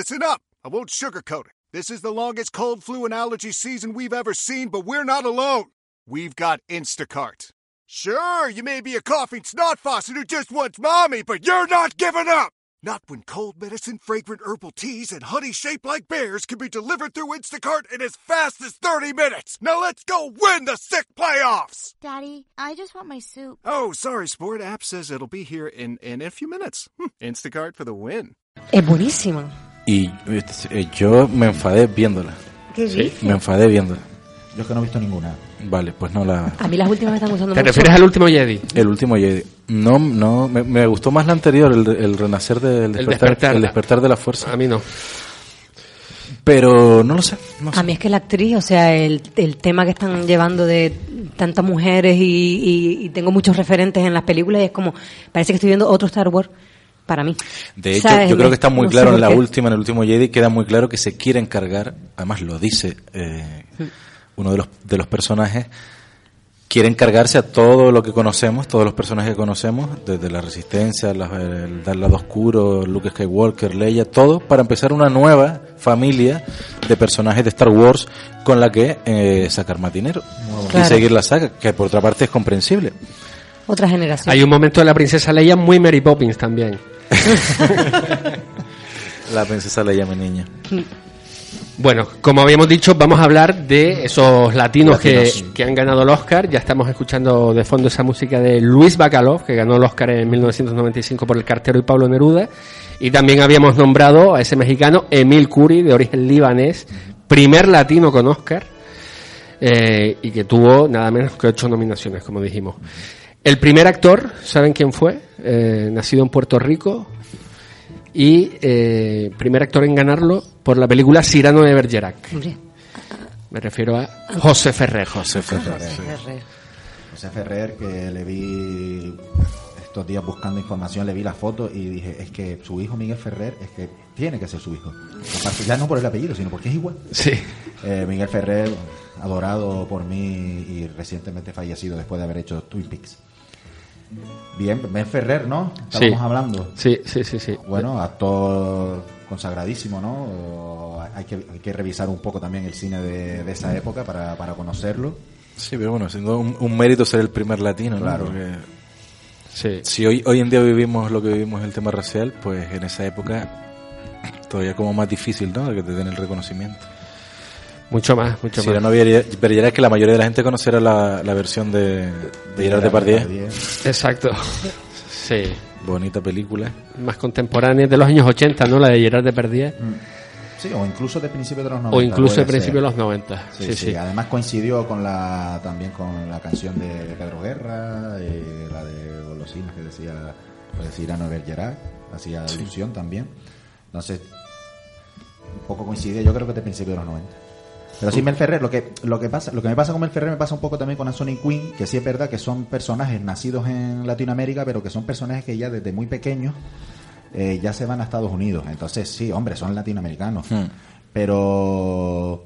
listen up. I won't sugarcoat it. This is the longest cold, flu, and allergy season we've ever seen, but we're not alone. We've got Instacart. Sure, you may be a coughing snot faucet who just wants mommy, but you're not giving up! Not when cold medicine, fragrant herbal teas, and honey shaped like bears can be delivered through Instacart in as fast as 30 minutes! Now let's go win the sick playoffs! Daddy, I just want my soup. Oh, sorry, Sport. App says it'll be here in, in a few minutes. Hmm, Instacart for the win. Es buenísima. Y eh, yo me enfadé viéndola. ¿Qué dices? Me enfadé viéndola. Yo es que no he visto ninguna. Vale, pues no la... A mí las últimas me están gustando ¿Te mucho. refieres al último Jedi? El último Jedi. No, no, me, me gustó más la anterior, el, el renacer del El despertar, despertar. el despertar de la fuerza. A mí no. Pero no lo sé, no sé. A mí es que la actriz, o sea, el, el tema que están llevando de tantas mujeres y, y- y tengo muchos referentes en las películas y es como, parece que estoy viendo otro Star Wars para mí. De hecho, ¿Sabes? yo creo que está muy No claro en la qué. última, en el último Jedi, queda muy claro que se quiere encargar, además lo dice eh, uno de los, de los personajes, quiere encargarse a todo lo que conocemos, todos los personajes que conocemos, desde la Resistencia, la- el lado oscuro, Luke Skywalker, Leia, todo, para empezar una nueva familia de personajes de Star Wars con la que eh, sacar más dinero y seguir la saga, que por otra parte es comprensible. Otra generación. Hay un momento de la princesa Leia muy Mary Poppins también. La princesa Leia, mi niña. Bueno, como habíamos dicho, vamos a hablar de esos latinos, Latinos. Que, que han ganado el Oscar. Ya estamos escuchando de fondo esa música de Luis Bacalov, que ganó el Oscar en 1995 por El Cartero y Pablo Neruda. Y también habíamos nombrado a ese mexicano, Emil Curi, de origen libanés, primer latino con Oscar, eh, y que tuvo nada menos que ocho nominaciones, como dijimos. El primer actor, ¿saben quién fue? Eh, nacido en Puerto Rico, y eh, primer actor en ganarlo por la película Cyrano de Bergerac. Me refiero a José Ferrer. José Ferrer. Ferrer. José Ferrer, que le vi estos días buscando información, le vi la foto y dije, es que su hijo Miguel Ferrer, es que tiene que ser su hijo. Aparte, ya no por el apellido, sino porque es igual. Sí. Eh, Miguel Ferrer, adorado por mí y recientemente fallecido después de haber hecho Twin Peaks. Bien, Ben Ferrer, ¿no? Estábamos Sí. hablando. Sí, sí, sí, sí. Bueno, actor consagradísimo, ¿no? Hay que, hay que revisar un poco también el cine de, de esa época para, para conocerlo. Sí, pero bueno, siendo un, un mérito ser el primer latino, ¿no? Claro. Porque sí. si hoy, hoy en día vivimos lo que vivimos el tema racial, pues en esa época todavía como más difícil, ¿no? De que te den el reconocimiento. Mucho más, mucho Si más. no Bergerac Bergerac, que la mayoría de la gente conocerá la, la versión de, de Gerard Depardieu. Exacto. Sí. Bonita película. Más contemporánea, de los años 80, ¿no? La de Gerard Depardieu. Sí, o incluso de principios de los 90. O incluso de principios de los 90. Sí, Sí, sí, sí. Además coincidió con la también con la canción de Pedro Guerra, eh, la de Golosinas que decía pues, Cyrano de Bergerac, hacía alusión también. Entonces, un poco coincide, yo creo que de principios de los 90. Pero sí, Mel Ferrer, lo que, lo que pasa, lo que me pasa con Mel Ferrer me pasa un poco también con Anthony Quinn, que sí es verdad que son personajes nacidos en Latinoamérica, pero que son personajes que ya desde muy pequeños eh, ya se van a Estados Unidos. Entonces, sí, hombre, son latinoamericanos. Hmm. Pero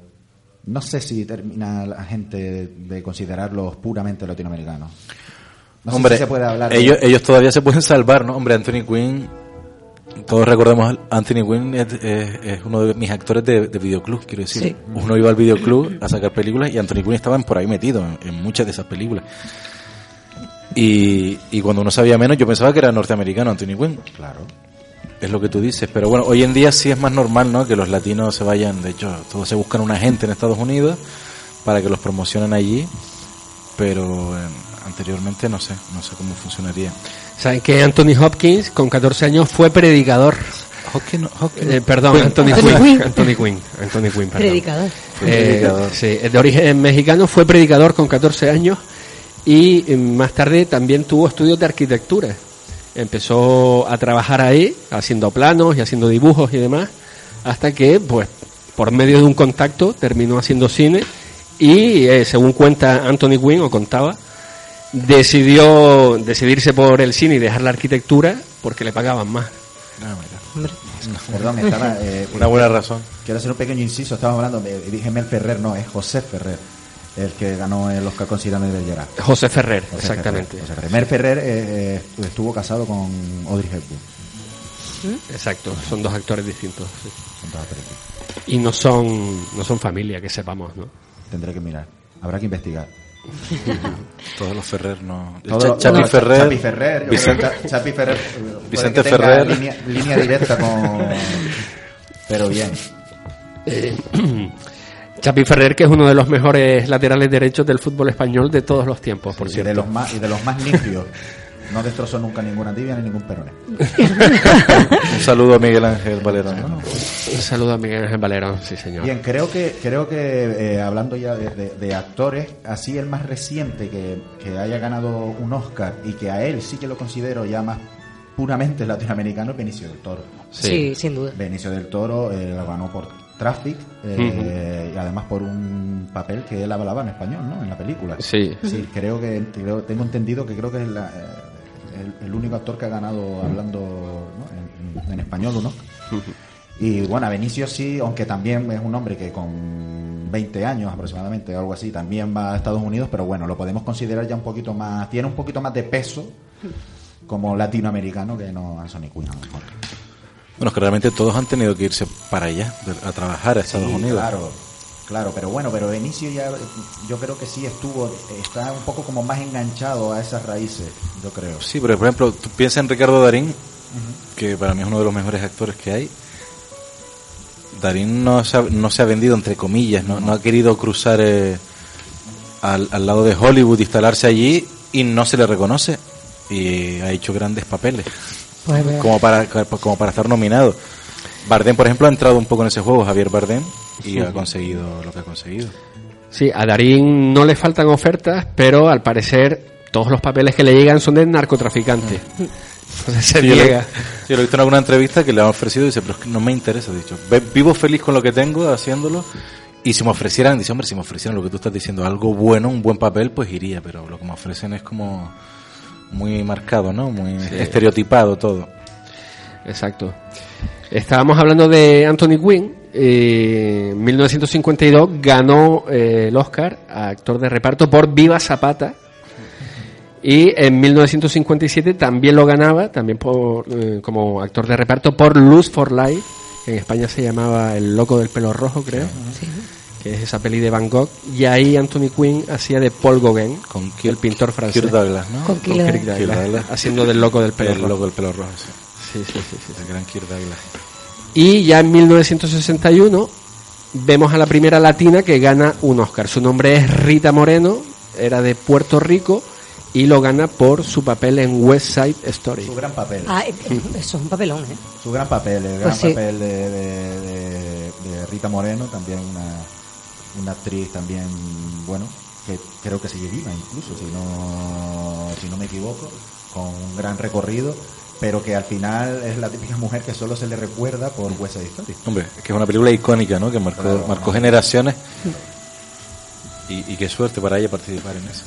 no sé si termina la gente de considerarlos puramente latinoamericanos. No sé si se puede hablar de- ellos, ellos todavía se pueden salvar, ¿no? Hombre, Anthony Quinn, todos recordemos, Anthony Quinn es, es- es uno de mis actores de, de videoclub, quiero decir. Sí. Uno iba al videoclub a sacar películas y Anthony Quinn estaba por ahí metido en, en muchas de esas películas. Y, y cuando uno sabía menos, yo pensaba que era norteamericano Anthony Quinn. Claro. Es lo que tú dices, pero bueno, hoy en día sí es más normal, ¿no? Que los latinos se vayan, de hecho, todos se buscan una gente en Estados Unidos para que los promocionen allí, pero eh, anteriormente no sé, no sé cómo funcionaría. ¿Saben que Anthony Hopkins, con 14 años, fue predicador? Hopkins, Hopkins- Eh, perdón, Anthony, Anthony Quinn. Quinn. Anthony Quinn. Anthony Quinn, perdón. Predicador. Eh, sí, es de origen mexicano, fue predicador con 14 años y eh, más tarde también tuvo estudios de arquitectura. Empezó a trabajar ahí, haciendo planos y haciendo dibujos y demás, hasta que, pues, por medio de un contacto, terminó haciendo cine y, eh, según cuenta Anthony Quinn, o contaba, decidió decidirse por el cine y dejar la arquitectura porque le pagaban más. Ah. Perdón, estaba, eh, Una buena razón. quiero hacer un pequeño inciso. Estaba hablando, eh, dije Mel Ferrer, no, es José Ferrer, el que ganó el Oscar con de Bergerac. José Ferrer, José exactamente. Ferrer, José Ferrer. Mel Ferrer eh, eh, estuvo casado con Audrey Hepburn. Exacto, son dos actores distintos. sí. Son dos actores. Y no son, no son familia, que sepamos, ¿no? Tendré que mirar. Habrá que investigar. Todos los Ferrer no. Todo- Cha- Chapi Ferrer. Chapi Ferrer. Vicente- Chapi Ferrer. eh, Vicente. Línea, línea directa con. Pero bien. Chapi Ferrer, que es uno de los mejores laterales derechos del fútbol español de todos los tiempos, por cierto. de los más, y de los más limpios. No destrozó nunca ninguna tibia ni ningún peroné. Un saludo a Miguel Ángel Valero. ¿no? Un saludo a Miguel Ángel Valerón, sí señor. Bien, creo que creo que eh, hablando ya de, de- de actores, así el más reciente que, que haya ganado un Oscar y que a él sí que lo considero ya más puramente latinoamericano es Benicio del Toro. Sí, sin duda. Benicio del Toro eh, lo ganó por Traffic eh, y además por un papel que él hablaba en español, ¿no? En la película. Sí. Sí, creo que creo- tengo entendido que creo que es la, eh, el, el único actor que ha ganado hablando ¿no? en, en español Oscar. Y bueno, a Benicio sí, aunque también es un hombre que con 20 años aproximadamente, algo así, también va a Estados Unidos, pero bueno, lo podemos considerar ya un poquito más, tiene un poquito más de peso como latinoamericano que no Anthony Quinn a lo mejor. Bueno, es que realmente todos han tenido que irse para allá, a trabajar a Estados Sí, Unidos. Claro, claro, pero bueno, pero Benicio ya, yo creo que sí estuvo, está un poco como más enganchado a esas raíces, yo creo. Sí, pero por ejemplo, tú piensas en Ricardo Darín, que para mí es uno de los mejores actores que hay. Darín no se ha, no se ha vendido, entre comillas, no, no ha querido cruzar eh, al, al lado de Hollywood, instalarse allí y no se le reconoce. Y ha hecho grandes papeles, Pues, vea. como para, como para estar nominado. Bardem, por ejemplo, ha entrado un poco en ese juego, Javier Bardem, y ha conseguido lo que ha conseguido. Sí, a Darín no le faltan ofertas, pero al parecer todos los papeles que le llegan son de narcotraficante. Entonces se Sí, yo, lo, niega. yo lo he visto en alguna entrevista que le han ofrecido y dice, pero es que no me interesa, dicho. "Ve- Vivo feliz con lo que tengo haciéndolo y si me ofrecieran, dice, hombre, si me ofrecieran lo que tú estás diciendo, algo bueno, un buen papel, pues iría, pero lo que me ofrecen es como muy marcado, ¿no? Muy estereotipado todo. Exacto. Estábamos hablando de Anthony Quinn. eh, en 1952 ganó eh, el Oscar a actor de reparto por Viva Zapata. Y en 1957 también lo ganaba, también por, eh, como actor de reparto, por Luz for Life, que en España se llamaba El Loco del Pelo Rojo, creo, que es esa peli de Van Gogh. Y ahí Anthony Quinn hacía de Paul Gauguin, Con el pintor francés. Kirk Douglas, ¿no? Con Con Kirk Kirk Douglas. Douglas, Kirk Douglas. haciendo del Loco del Pelo El Rojo. loco del pelo rojo, sí. Sí, sí, sí, sí. El gran Kirk Douglas. Y ya en 1961 vemos a la primera latina que gana un Oscar. Su nombre es Rita Moreno, era de Puerto Rico y lo gana por su papel en West Side Story. Su gran papel. Ah, eh, eh, eso es un papelón, ¿eh? Su gran papel, el gran Pues sí. papel de, de- de- de Rita Moreno, también una, una actriz también, bueno, que creo que sigue viva incluso, si no, si no me equivoco, con un gran recorrido, pero que al final es la típica mujer que solo se le recuerda por West Side Story. Hombre, es que es una película icónica, ¿no? Que marcó, Claro. marcó generaciones. Y, y qué suerte para ella participar en eso.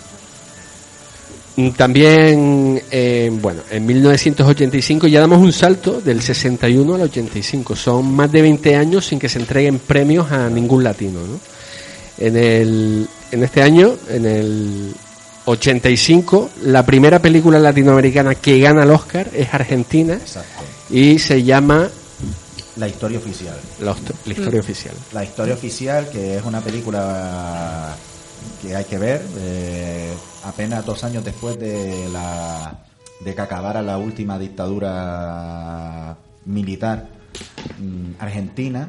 Mm, También, eh, bueno, en 1985 ya damos un salto del 61 al 85. Son más de 20 años sin que se entreguen premios a ningún latino, ¿no? En, el, en este año, en el 85, la primera película latinoamericana que gana el Oscar es Argentina Exacto. y se llama La historia oficial. La Historia Oficial. La historia oficial, que es una película que hay que ver, eh, apenas dos años después de la de que acabara la última dictadura militar mm, argentina,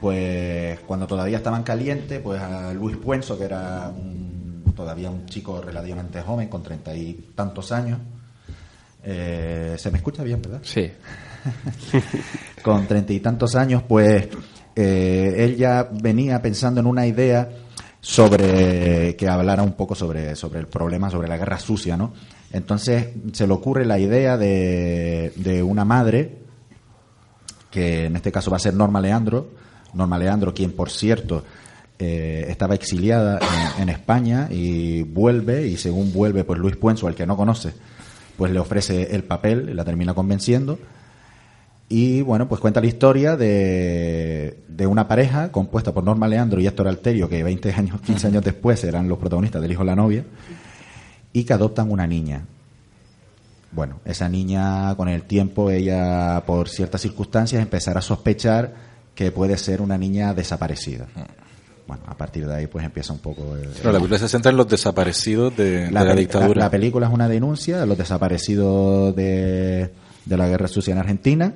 pues cuando todavía estaban calientes, pues a Luis Puenzo, que era un- todavía un chico relativamente joven, con treinta y tantos años, eh, se me escucha bien, ¿verdad? Sí. con treinta y tantos años, pues eh, él ya venía pensando en una idea sobre que hablara un poco sobre, sobre el problema, sobre la guerra sucia, ¿no? Entonces se le ocurre la idea de, de una madre, que en este caso va a ser Norma Leandro, Norma Leandro, quien por cierto eh, estaba exiliada en, en España y vuelve, y según vuelve, pues Luis Puenzo, al que no conoce, pues le ofrece el papel, la termina convenciendo. Y bueno, pues cuenta la historia de, de una pareja compuesta por Norma Leandro y Héctor Alterio, que 20 años, 15 años después eran los protagonistas del hijo de la novia, y que adoptan una niña. bueno, esa niña con el tiempo, ella por ciertas circunstancias empezará a sospechar que puede ser una niña desaparecida. Bueno, a partir de ahí pues empieza un poco... el- Pero la película se centra en los desaparecidos de, de la, dictadura. la- la película es una denuncia de los desaparecidos de, de la guerra sucia en Argentina.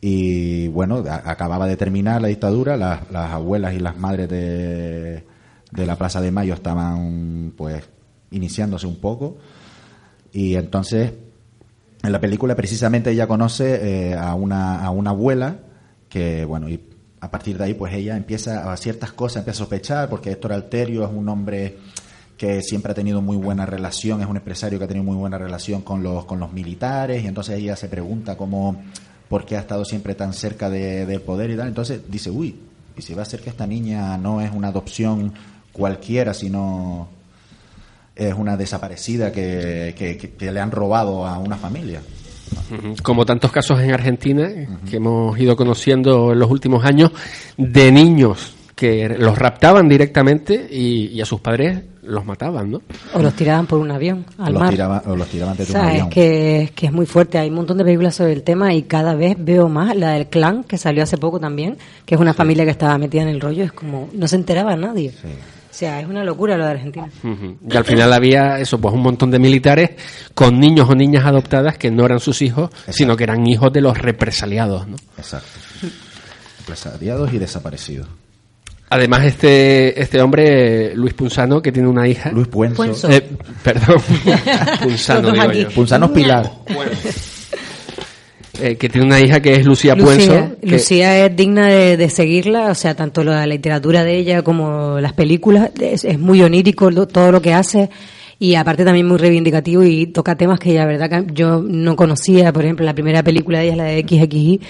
Y bueno, a- acababa de terminar la dictadura, las, las abuelas y las madres de, de la Plaza de Mayo estaban pues iniciándose un poco. Y entonces, en la película precisamente ella conoce eh, a, una, a una abuela que, bueno, y a partir de ahí pues ella empieza a ciertas cosas, empieza a sospechar, porque Héctor Alterio es un hombre que siempre ha tenido muy buena relación, es un empresario que ha tenido muy buena relación con los, con los militares, y entonces ella se pregunta cómo, por qué ha estado siempre tan cerca de- del poder y tal. Entonces dice, uy, y si va a ser que esta niña no es una adopción cualquiera, sino es una desaparecida que, que- que- que le han robado a una familia. Como tantos casos en Argentina que hemos ido conociendo en los últimos años de niños que los raptaban directamente y, y a sus padres los mataban, ¿no? O los tiraban por un avión O al los, mar. tiraban, o los tiraban desde un avión. Que, que es muy fuerte. Hay un montón de películas sobre el tema y cada vez veo más la del clan, que salió hace poco también, que es una familia que estaba metida en el rollo. Es como, no se enteraba nadie. O sea, es una locura lo de Argentina. Y al final había eso, pues un montón de militares con niños o niñas adoptadas que no eran sus hijos, sino que eran hijos de los represaliados, ¿no? Exacto. Represaliados y desaparecidos. Además, este, este hombre, Luis Punzano, que tiene una hija. Luis Puenzo. Puenzo. Eh, perdón, Punzano, digo yo. Punzano es Pilar. Eh, que tiene una hija que es Lucía, Lucía, Puenzo. que- Lucía es digna de, de seguirla, o sea, tanto la literatura de ella como las películas, es, es muy onírico lo- todo lo que hace y aparte también muy reivindicativo y toca temas que la verdad que yo no conocía, por ejemplo, la primera película de ella es la de XXI,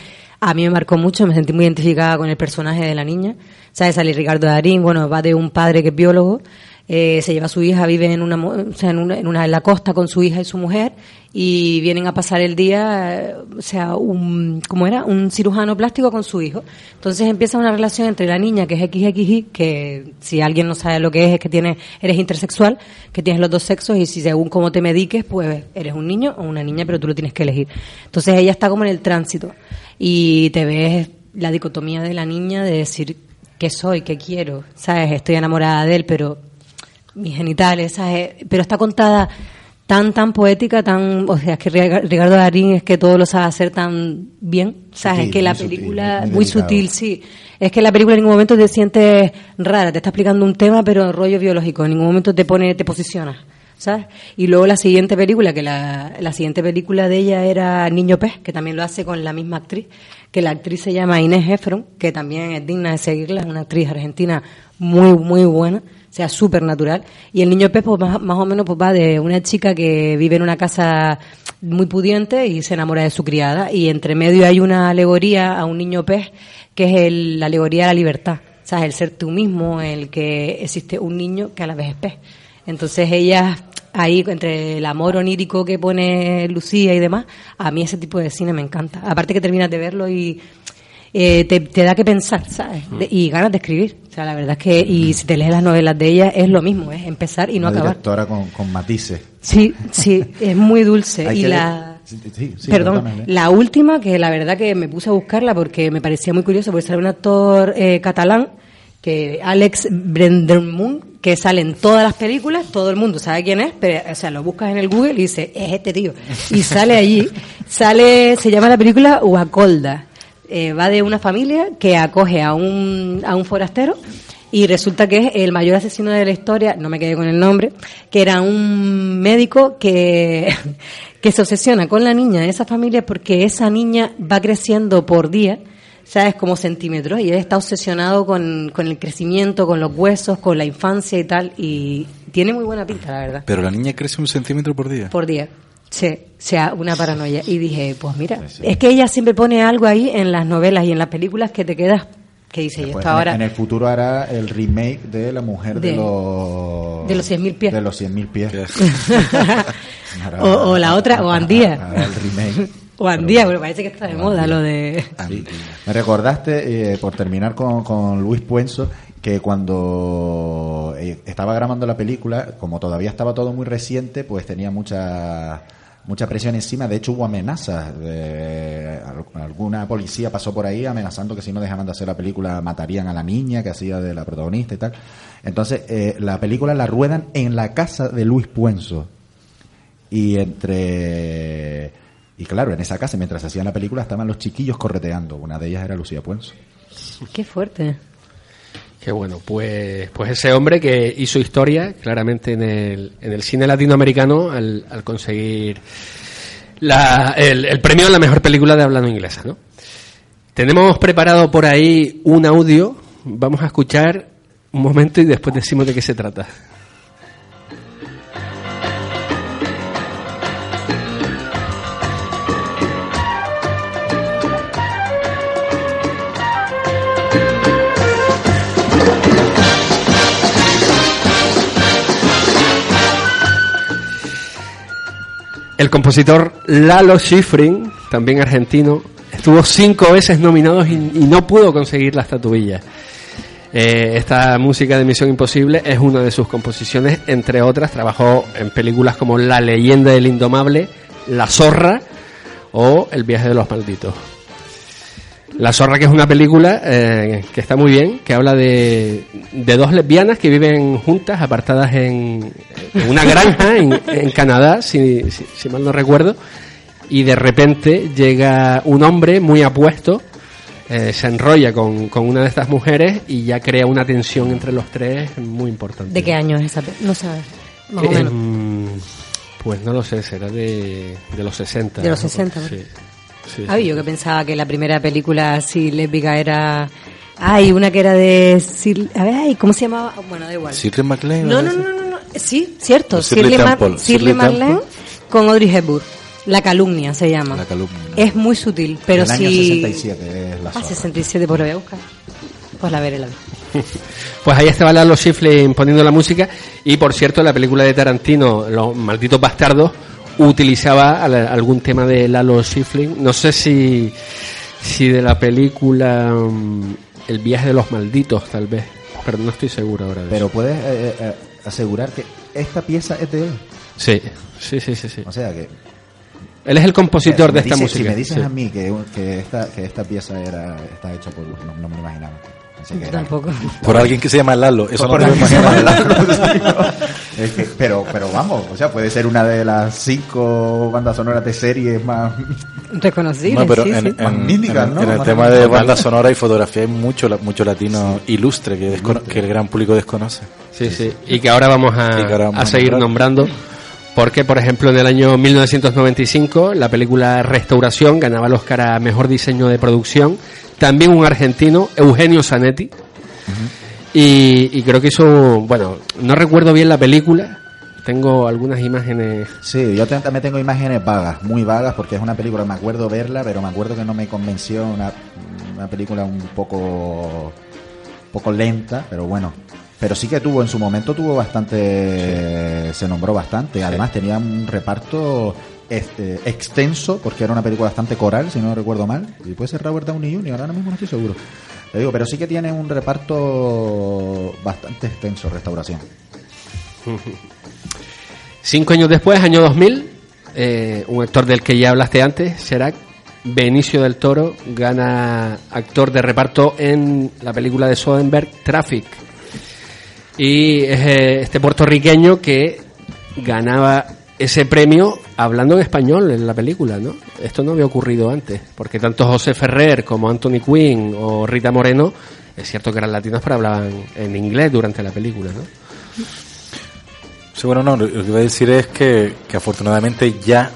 a mí me marcó mucho, me sentí muy identificada con el personaje de la niña, ¿sabes? Sale Ricardo Darín, bueno, va de un padre que es biólogo, eh, se lleva a su hija, vive en una, o en una, en una en la costa con su hija y su mujer y vienen a pasar el día, o sea, un, ¿cómo era? Un cirujano plástico con su hijo. Entonces empieza una relación entre la niña que es XXI, que si alguien no sabe lo que es, es que tiene, eres intersexual, que tienes los dos sexos y si según cómo te mediques, pues eres un niño o una niña, pero tú lo tienes que elegir. Entonces ella está como en el tránsito y te ves la dicotomía de la niña de decir qué soy, qué quiero, sabes, estoy enamorada de él, pero mis genitales, ¿sabes? Pero está contada tan, tan poética, tan, o sea, es que Ricardo Darín es que todo lo sabe hacer tan bien, ¿sabes? Sutil, es que la muy sutil, película, muy sutil, sí. Es que la película en ningún momento te sientes rara, te está explicando un tema, pero rollo biológico, en ningún momento te pone, te posiciona. ¿Sabes? Y luego la siguiente película, que la, la siguiente película de ella era Niño Pez, que también lo hace con la misma actriz, que la actriz se llama Inés Efron, que también es digna de seguirla, es una actriz argentina muy, muy buena, sea, súper natural. Y el Niño Pez, pues más, más o menos, pues va de una chica que vive en una casa muy pudiente y se enamora de su criada, y entre medio hay una alegoría a un niño pez, que es el- la alegoría de la libertad. O sea, el ser tú mismo, el que existe un niño que a la vez es pez. Entonces ella, ahí entre el amor onírico que pone Lucía y demás, a mí ese tipo de cine me encanta. Aparte que terminas de verlo y eh, te, te da que pensar, ¿sabes? De- y ganas de escribir. O sea, la verdad es que, y si te lees las novelas de ella, es lo mismo, es empezar y no una acabar. directora con, con matices. Sí, sí, es muy dulce. Y la... leer- sí, sí, sí, Perdón, cuéntame, ¿eh? la última, que la verdad que me puse a buscarla porque me parecía muy curioso, porque sale un actor eh, catalán, que Alex Brendermund, que sale en todas las películas, todo el mundo sabe quién es, pero, o sea, lo buscas en el Google y dice, es este tío. Y sale allí, sale, se llama la película Uacolda. Eh, va de una familia que acoge a un, a un forastero y resulta que es el mayor asesino de la historia, no me quedé con el nombre, que era un médico que, que se obsesiona con la niña de esa familia porque esa niña va creciendo por día, ¿sabes? Como centímetros, y él está obsesionado con, con el crecimiento, con los huesos, con la infancia y tal, y tiene muy buena pinta, la verdad, Pero la niña crece un centímetro por día. por día. Sí, o sea, una paranoia. Y dije, pues mira, es que ella siempre pone algo ahí en las novelas y en las películas que te quedas, que dice, y Después, esto ahora... en el futuro hará el remake de La Mujer de, De- los... de los 100.000 pies. De los 100.000 pies. O- o la otra, o Andía. hará el remake. O Andía, pero parece que está de moda lo de... Sí. Me recordaste, eh, por terminar con, con Luis Puenzo, que cuando eh, estaba grabando la película, como todavía estaba todo muy reciente, pues tenía muchas mucha presión encima. De hecho, hubo amenazas. De, al- alguna policía pasó por ahí amenazando que si no dejaban de hacer la película matarían a la niña que hacía de la protagonista y tal. Entonces, eh, la película la ruedan en la casa de Luis Puenzo. Y entre. Y claro, en esa casa, mientras hacían la película, estaban los chiquillos correteando. Una de ellas era Lucía Puenzo. Qué fuerte. Qué bueno, pues, pues ese hombre que hizo historia claramente en el, en el cine latinoamericano al, al conseguir la- el, el premio a la mejor película de hablando inglesa, ¿no? Tenemos preparado por ahí un audio, vamos a escuchar un momento y después decimos de qué se trata. El compositor Lalo Schifrin, también argentino, estuvo cinco veces nominado y, no pudo conseguir la estatuilla. Eh, esta música de Misión Imposible es una de sus composiciones, entre otras, trabajó en películas como La leyenda del indomable, La zorra o El viaje de los malditos. La zorra que es una película eh, que está muy bien, que habla de, de dos lesbianas que viven juntas, apartadas en, en una granja en, en Canadá, si, si- si mal no recuerdo, y de repente llega un hombre muy apuesto, eh, se enrolla con, con una de estas mujeres y ya crea una tensión entre los tres muy importante. ¿De qué año es esa? No sabes. Más o Eh, menos. mm, pues no lo sé, será de, de los 60. De los 60, ¿no? Sí. Sí, Ay, sí. yo que pensaba que la primera película así lésbica era... Ay, una que era de... Sil- A ver, ay, ¿cómo se llamaba? Bueno, da igual. Shirley MacLaine. No, no, ¿no? no, no. Sí, cierto. Shirley Shirley, Temple. con Audrey Hepburn. La calumnia se llama. La calumnia. Es muy sutil, pero año sí... 67 es la Ah, zorra. 67, pues la voy a buscar. Pues la veré, la veré. Pues ahí estaba Lalo Schifrin poniendo la música y por cierto la película de Tarantino, Los malditos bastardos, utilizaba al- algún tema de Lalo Schifrin. No sé si, si de la película mm, El viaje de los malditos tal vez, pero no estoy seguro ahora de Pero eso. puedes eh, eh, asegurar que esta pieza es de él. Sí, sí, sí, sí. sí. O sea que. Él es el compositor si de esta dices- música. Si me dices sí. a mí que, que, esta, que esta pieza era, está hecha por. No, no me lo imaginaba. Pensé que Yo era- tampoco. Por alguien que se llama Lalo. Eso Por no me Lalo, sí. Es que- pero, pero vamos, o sea, puede ser una de las cinco bandas sonoras de series más. Reconocible, No, pero sí, en, sí. en- Magníficas, en- ¿no? en el tema de banda sonora y fotografía hay mucho, mucho latino ilustre que, el gran público desconoce. Sí, sí. Y que ahora vamos a, ahora vamos a a seguir nombrando. Porque, por ejemplo, en el año 1995, la película Restauración ganaba el Oscar a Mejor Diseño de Producción. También un argentino, Eugenio Zanetti. y, y creo que hizo, bueno, no recuerdo bien la película. Tengo algunas imágenes. Sí, yo también tengo imágenes vagas, muy vagas, porque es una película, me acuerdo verla, pero me acuerdo que no me convenció, una, una película un poco, poco lenta, pero bueno. Pero sí que tuvo, en su momento tuvo bastante, se nombró bastante. Además tenía un reparto este, extenso, porque era una película bastante coral, si no recuerdo mal. Y puede ser Robert Downey Jr., ahora mismo no estoy seguro. Te digo, pero sí que tiene un reparto bastante extenso, Restauración. Cinco años después, año 2000, eh, un actor del que ya hablaste antes, Serac, Benicio del Toro, gana actor de reparto en la película de Soderbergh, Traffic. Y es eh, este puertorriqueño que ganaba ese premio hablando en español en la película, ¿no? Esto no había ocurrido antes, porque tanto José Ferrer como Anthony Quinn o Rita Moreno, es cierto que eran latinos, pero hablaban en inglés durante la película, ¿no? Sí, bueno, no, lo que iba a decir es que, que afortunadamente ya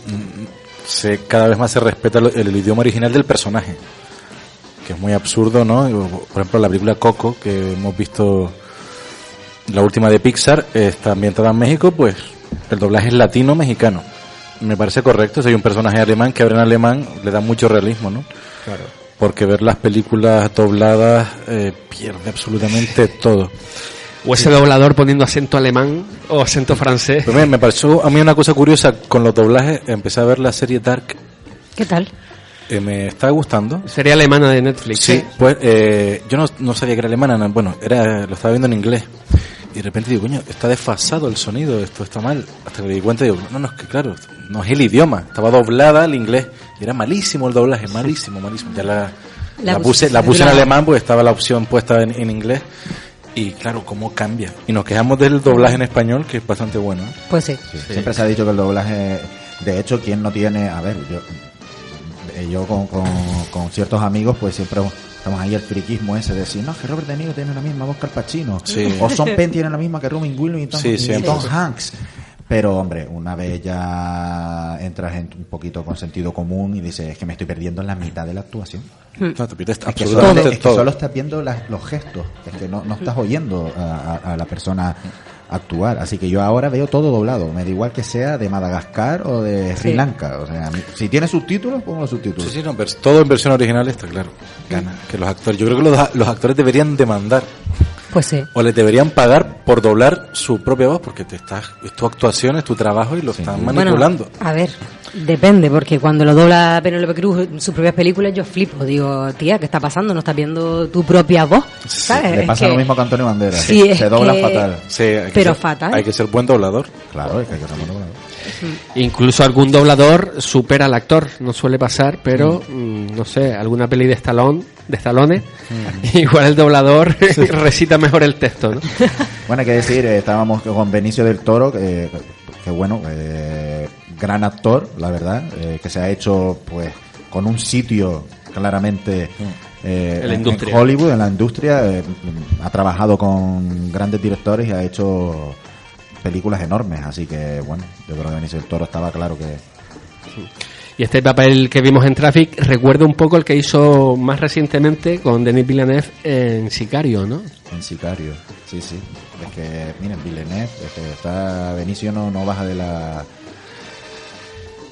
se, cada vez más se respeta lo- el, idioma original del personaje, que es muy absurdo, ¿no? Por ejemplo, la película Coco, que hemos visto, la última de Pixar, está ambientada en México, pues el doblaje es latino-mexicano. Me parece correcto, si hay un personaje alemán que habla en alemán, le da mucho realismo, ¿no? Claro. Porque ver las películas dobladas eh, pierde absolutamente todo. O ese doblador poniendo acento alemán o acento francés. Pues mira, me pareció a mí una cosa curiosa con los doblajes. Empecé a ver la serie Dark. ¿Qué tal? eh, me está gustando. Sería alemana de Netflix. Sí, pues eh, yo no, no sabía que era alemana. no, bueno, era lo estaba viendo en inglés. Y de repente digo, coño, está desfasado el sonido, esto está mal. Hasta que me di cuenta y digo, no, no, es que claro, no es el idioma, estaba doblada al inglés. Y era malísimo el doblaje, malísimo, malísimo. Ya la, La la puse, la puse en alemán porque estaba la opción puesta en, en inglés. Y claro, cómo cambia. Y nos quejamos del doblaje en español, que es bastante bueno. ¿eh? Pues sí. Siempre se ha dicho que el doblaje, de hecho, quien no tiene, a ver, yo, yo con, con, con ciertos amigos, pues siempre estamos ahí el friquismo ese de decir, no, que Robert De Niro tiene la misma voz que Al Pacino, Sí. o Son Penn tiene la misma que Robin Williams y Tom, Sí, y. Tom Hanks. Pero, hombre, una vez ya entras en un poquito con sentido común y dices, es que me estoy perdiendo en la mitad de la actuación. No, te pierdes Es que, absolutamente solo, es que todo. solo estás viendo las- los gestos, es que no, no estás oyendo a, a- a la persona actuar. Así que yo ahora veo todo doblado, me da igual que sea de Madagascar o de Sri Sí. Lanka. O sea, si tiene subtítulos, pongo los Sí, subtítulos. sí, no, pero todo en versión original está claro. Gana. Que los actores, yo creo que los, los actores deberían demandar Pues sí. o les deberían pagar por doblar su propia voz porque te estás, es tu actuación, es tu trabajo y lo están manipulando. Bueno, a ver, depende, porque cuando lo dobla Penélope Cruz en sus propias películas, yo flipo. Digo, tía, ¿qué está pasando? ¿No estás viendo tu propia voz? ¿Sabes? Le Es pasa que- lo mismo que a Antonio Banderas. Sí, es se dobla que- fatal. Sí, hay que Pero ser- fatal. Hay que ser buen doblador. Claro, es que hay que hacerlo Incluso algún doblador supera al actor, no suele pasar, pero mm, no sé, alguna peli de Stallone, de Stallone, igual el doblador recita mejor el texto, ¿no? Bueno, hay que decir, eh, estábamos con Benicio del Toro, que, que bueno, eh, gran actor, la verdad, eh, que se ha hecho pues con un sitio claramente eh, En Hollywood, en la industria, eh, ha trabajado con grandes directores y ha hecho películas enormes, así que bueno, yo creo que Benicio del Toro estaba claro que Y este papel que vimos en Traffic recuerda un poco el que hizo más recientemente con Denis Villeneuve en Sicario, ¿no? en Sicario, sí, sí, es que miren, Villeneuve, es que está Benicio no, no baja de la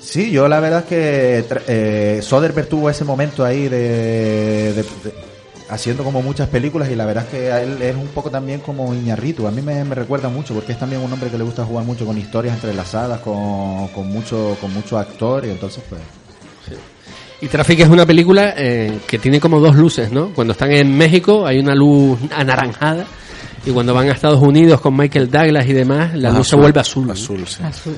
Sí, yo la verdad es que eh, Soderbergh tuvo ese momento ahí de, de- de- haciendo como muchas películas y la verdad es que a él es un poco también como Iñarritu. A mí me, me recuerda mucho porque es también un hombre que le gusta jugar mucho con historias entrelazadas, con, con mucho con mucho actor y entonces pues Y Traffic es una película eh, que tiene como dos luces, ¿no? Cuando están en México hay una luz anaranjada y cuando van a Estados Unidos con Michael Douglas y demás, la Ah, luz se vuelve azul. ¿no? Azul, sí. Azul.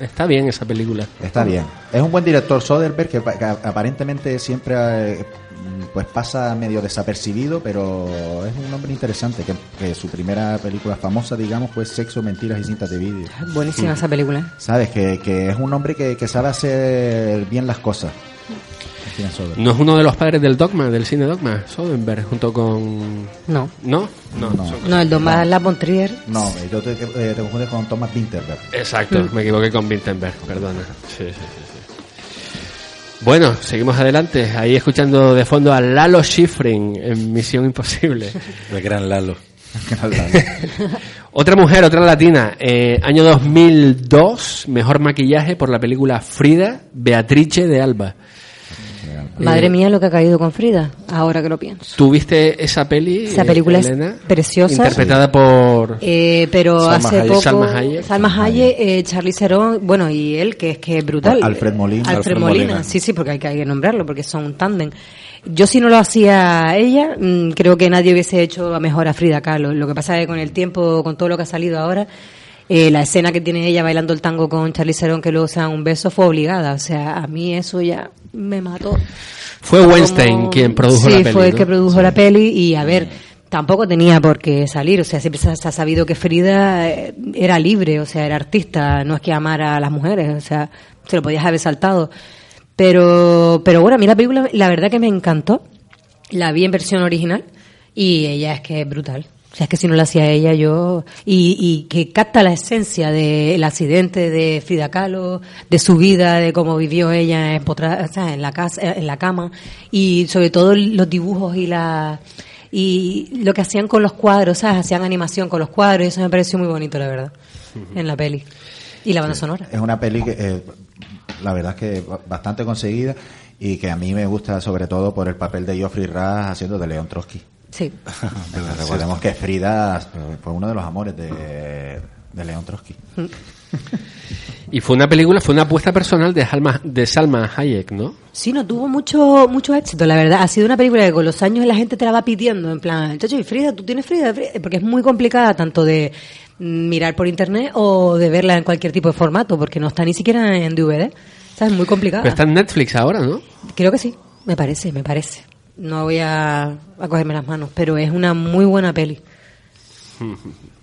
Está bien esa película. está bien. Es un buen director Soderbergh que aparentemente siempre eh, pues pasa medio desapercibido, pero es un hombre interesante que, que su primera película famosa, digamos, fue Sexo, Mentiras y Cintas de Vídeo. Buenísima esa película. ¿Sabes? Que, que es un hombre que, que sabe hacer bien las cosas. No es uno de los padres del dogma, del cine dogma, Soderbergh, junto con... No. ¿No? No. No. No, el Don La Bontrier. No, yo te, eh, te confundes con Thomas Winterberg. Exacto, me equivoqué con Wittenberg, perdona. Sí, sí, sí, sí. Bueno, seguimos adelante. Ahí escuchando de fondo a Lalo Schifrin en Misión Imposible. El gran Lalo. Otra mujer, otra latina. Eh, año 2002, mejor maquillaje por la película Frida, Beatrice de Alba. Madre mía, lo que ha caído con Frida, ahora que lo pienso. ¿Tuviste esa peli? Esa película es preciosa. Interpretada por... Eh, pero Salma hace poco Salma Hayek. Salma Hayek, eh, Charlie Theron, bueno y él que es que es brutal Alfred Molina. Alfred, Alfred Molina. Molina. sí sí porque hay que, hay que nombrarlo porque son un tándem yo si no lo hacía ella mm, creo que nadie hubiese hecho a mejor a Frida Kahlo lo que pasa es que con el tiempo con todo lo que ha salido ahora eh, la escena que tiene ella bailando el tango con Charlie Theron que luego se dan un beso fue obligada o sea a mí eso ya me mató Fue Weinstein quien produjo sí, la peli. fue el que produjo la peli y a ver, tampoco tenía por qué salir, o sea, siempre se ha, se ha sabido que Frida eh, era libre, o sea, era artista, no es que amara a las mujeres, o sea, se lo podías haber saltado. Pero, pero bueno, a mí la película, la verdad que me encantó, la vi en versión original y ella es que es brutal. O sea, es que si no la hacía ella, yo... Y, y que capta la esencia del accidente de Frida Kahlo, de su vida, de cómo vivió ella empotrada, o sea, en la casa, en la cama, y sobre todo los dibujos y la y lo que hacían con los cuadros, ¿sabes? Hacían animación con los cuadros, y eso me pareció muy bonito, la verdad, en la peli. Y la banda sonora. Es una peli que, eh, la verdad es que ba- bastante conseguida y que a mí me gusta sobre todo por el papel de Geoffrey Rush haciendo de León Trotsky. Sí. Recordemos que Frida fue uno de los amores de, De León Trotsky. Y fue una película, fue una apuesta personal de Salma, de Salma Hayek, ¿no? Sí, no tuvo mucho mucho éxito, la verdad. Ha sido una película que con los años la gente te la va pidiendo, en plan, chacho, ¿y Frida? ¿Tú tienes Frida? Frida? Porque es muy complicada tanto de mirar por internet o de verla en cualquier tipo de formato, porque no está ni siquiera en DVD. O sea, es muy complicada. Pero está en Netflix ahora, ¿no? Creo que sí, me parece, me parece. No voy a, a cogerme las manos, pero es una muy buena peli.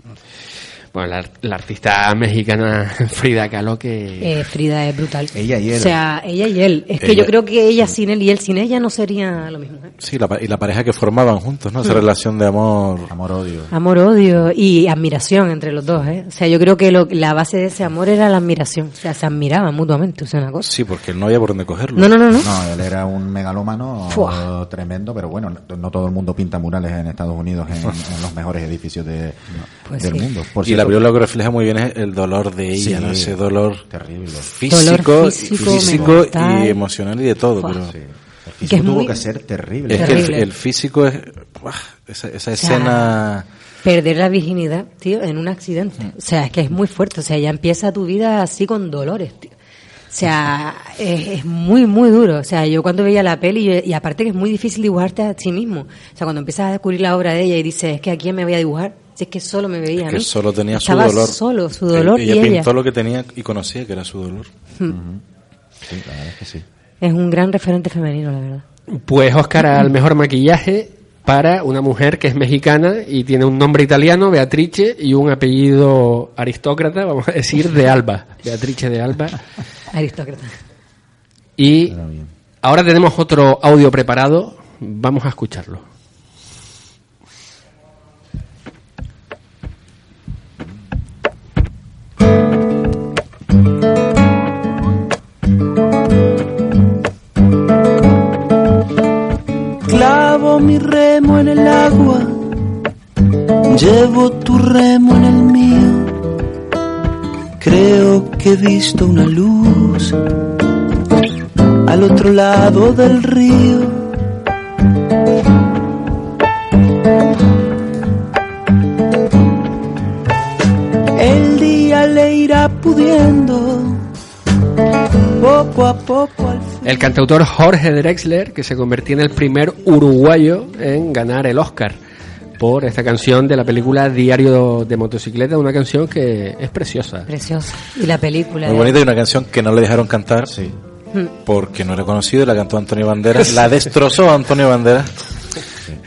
Bueno, la, la artista mexicana Frida Kahlo que... Eh, Frida es brutal. Ella y él. O sea, ella y él. Es que Ella- yo creo que ella sin él y él sin ella no sería lo mismo. ¿eh? Sí, la y la pareja que formaban juntos, ¿no? Esa relación de amor. Amor-odio. Amor, odio y admiración entre los dos, ¿eh? O sea, yo creo que lo, la base de ese amor era la admiración. O sea, se admiraban mutuamente, o sea, una cosa. Sí, porque él no había por dónde cogerlo. No, no, no, no. No, él era un megalómano Fua. tremendo, pero bueno, no, no todo el mundo pinta murales en Estados Unidos en, en los mejores edificios de- Pues del sí. mundo. Por y la película lo que refleja muy bien es el dolor de ella, Sí. ¿no? Ese dolor Terrible. físico, Dolor físico, y emocional y de todo. Pero Sí. El Que físico es tuvo muy- que ser terrible. es que el, físico es. Esa, esa sea, escena. Perder la virginidad, tío, en un accidente. O sea, es que es muy fuerte. O sea, ya empieza tu vida así con dolores, tío. O sea, es, es muy, muy duro. O sea, yo cuando veía la peli, yo- y aparte que es muy difícil dibujarte a ti mismo. O sea, cuando empiezas a descubrir la obra de ella y dices, es que a quién me voy a dibujar, si es que solo me veía a que mí. solo tenía Estaba su dolor. solo, su dolor ella y ella. pintó lo que tenía y conocía que era su dolor. Sí, la verdad es que sí. Es un gran referente femenino, la verdad. Pues Oscar al mejor maquillaje para una mujer que es mexicana y tiene un nombre italiano, Beatrice, y un apellido aristócrata, vamos a decir, de Alba. Beatrice de Alba. Aristócrata. Y ahora tenemos otro audio preparado, vamos a escucharlo. Llevo tu remo en el mío. Creo que he visto una luz al otro lado del río. El día le irá pudiendo poco a poco al. El cantautor Jorge Drexler, que se convertía en el primer uruguayo en ganar el Oscar por esta canción de la película Diario de Motocicleta, una canción que es preciosa. Preciosa. Y la película. Muy bonita y una canción que no le dejaron cantar Sí. porque no era conocido, la cantó Antonio Banderas, la destrozó Antonio Banderas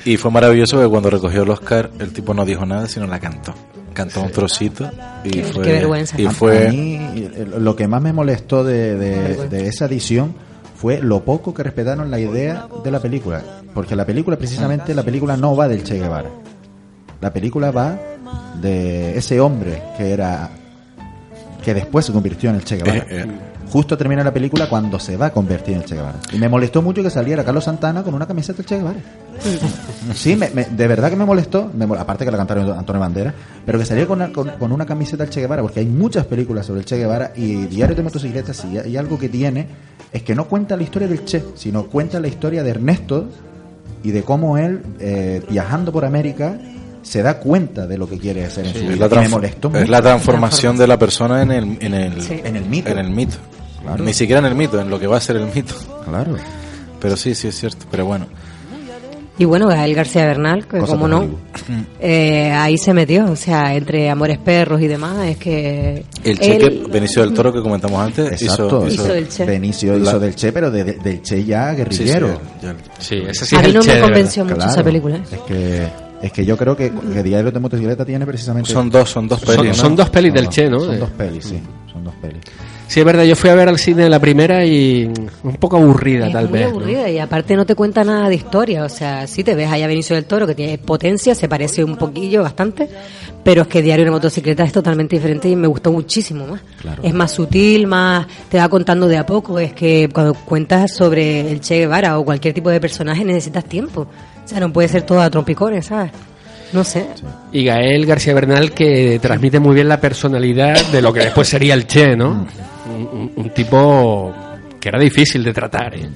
y fue maravilloso que cuando recogió el Oscar el tipo no dijo nada sino la cantó, cantó un trocito y Qué- fue qué vergüenza. y A- fue a mí, lo que más me molestó de, de- de esa edición fue lo poco que respetaron la idea de la película. Porque la película, precisamente, la película no va del Che Guevara. La película va de ese hombre que era. que después se convirtió en el Che Guevara. Eh, eh. Justo termina la película cuando se va a convertir en el Che Guevara. Y me molestó mucho que saliera Carlos Santana con una camiseta del Che Guevara. Sí, me- me- de verdad que me molestó, me aparte que la cantaron Antonio Bandera, pero que saliera con una, con, con una camiseta del Che Guevara, porque hay muchas películas sobre el Che Guevara y Diario de Motocicletas, si hay algo que tiene, es que no cuenta la historia del Che, sino cuenta la historia de Ernesto y de cómo él, eh, viajando por América, se da cuenta de lo que quiere hacer en su es vida. la, me molestó es mucho. la transformación de la persona en el en el, Sí. En el mito. en el mito. Claro. Ni siquiera en el mito, en lo que va a ser el mito. Claro. Pero sí, sí es cierto. Pero bueno, Y bueno, Gael García Bernal, que Cosa como no, eh, ahí se metió, o sea, entre Amores Perros y demás, es que... el cheque él- Benicio del Toro que comentamos antes Exacto. hizo, Hizo del Che. Benicio hizo del Che, pero de- de- del Che ya sí, sí, guerrillero. ya- Sí, ese sí a es mí el no Che, me convenció mucho Claro. esa película. ¿eh? Es que, es que yo creo que, que Diario de Motocicleta tiene precisamente. son dos, son dos Son- pelis, ¿no? son dos pelis son del dos- Che, ¿no? Son dos pelis, sí. Son dos pelis. Sí, es verdad, yo fui a ver al cine la primera y un poco aburrida Es tal muy vez. ¿no? aburrida y aparte no te cuenta nada de historia. O sea, sí te ves allá Benicio del Toro que tiene potencia, se parece un poquillo, bastante, pero es que Diario de una motocicleta es totalmente diferente y me gustó muchísimo más. Claro. Es más sutil, más te va contando de a poco. Es que cuando cuentas sobre el Che Guevara o cualquier tipo de personaje necesitas tiempo. O sea, no puede ser todo a trompicones, ¿sabes? No sé. Y Gael García Bernal que transmite muy bien la personalidad de lo que después sería el Che, ¿no? Un, un- tipo que era difícil de tratar. ¿eh?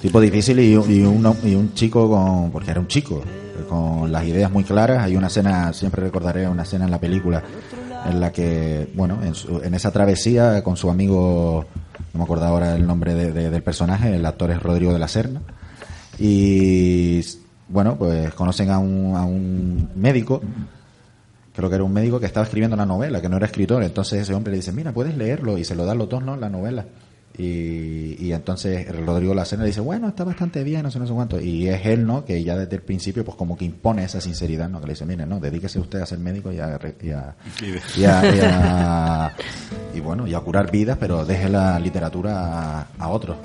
Tipo difícil y, y, un, y un chico con. Porque era un chico, con las ideas muy claras. Hay una escena, siempre recordaré una escena en la película en la que, bueno, en, su- en esa travesía con su amigo, no me acuerdo ahora el nombre de- del personaje, el actor es Rodrigo de la Serna, y bueno, pues conocen a un, a un médico, creo que era un médico que estaba escribiendo una novela, que no era escritor, entonces ese hombre le dice, mira, puedes leerlo, y se lo dan los dos, ¿no? La novela. Y, y entonces Rodrigo de la Serna dice, bueno, está bastante bien, no sé, no sé cuánto. Y es él, ¿no? Que ya desde el principio, pues como que impone esa sinceridad, ¿no? Que le dice, mire, no, dedíquese usted a ser médico y a, re- y a, y a- y a- y bueno, y a curar vidas, pero deje la literatura a, a otros.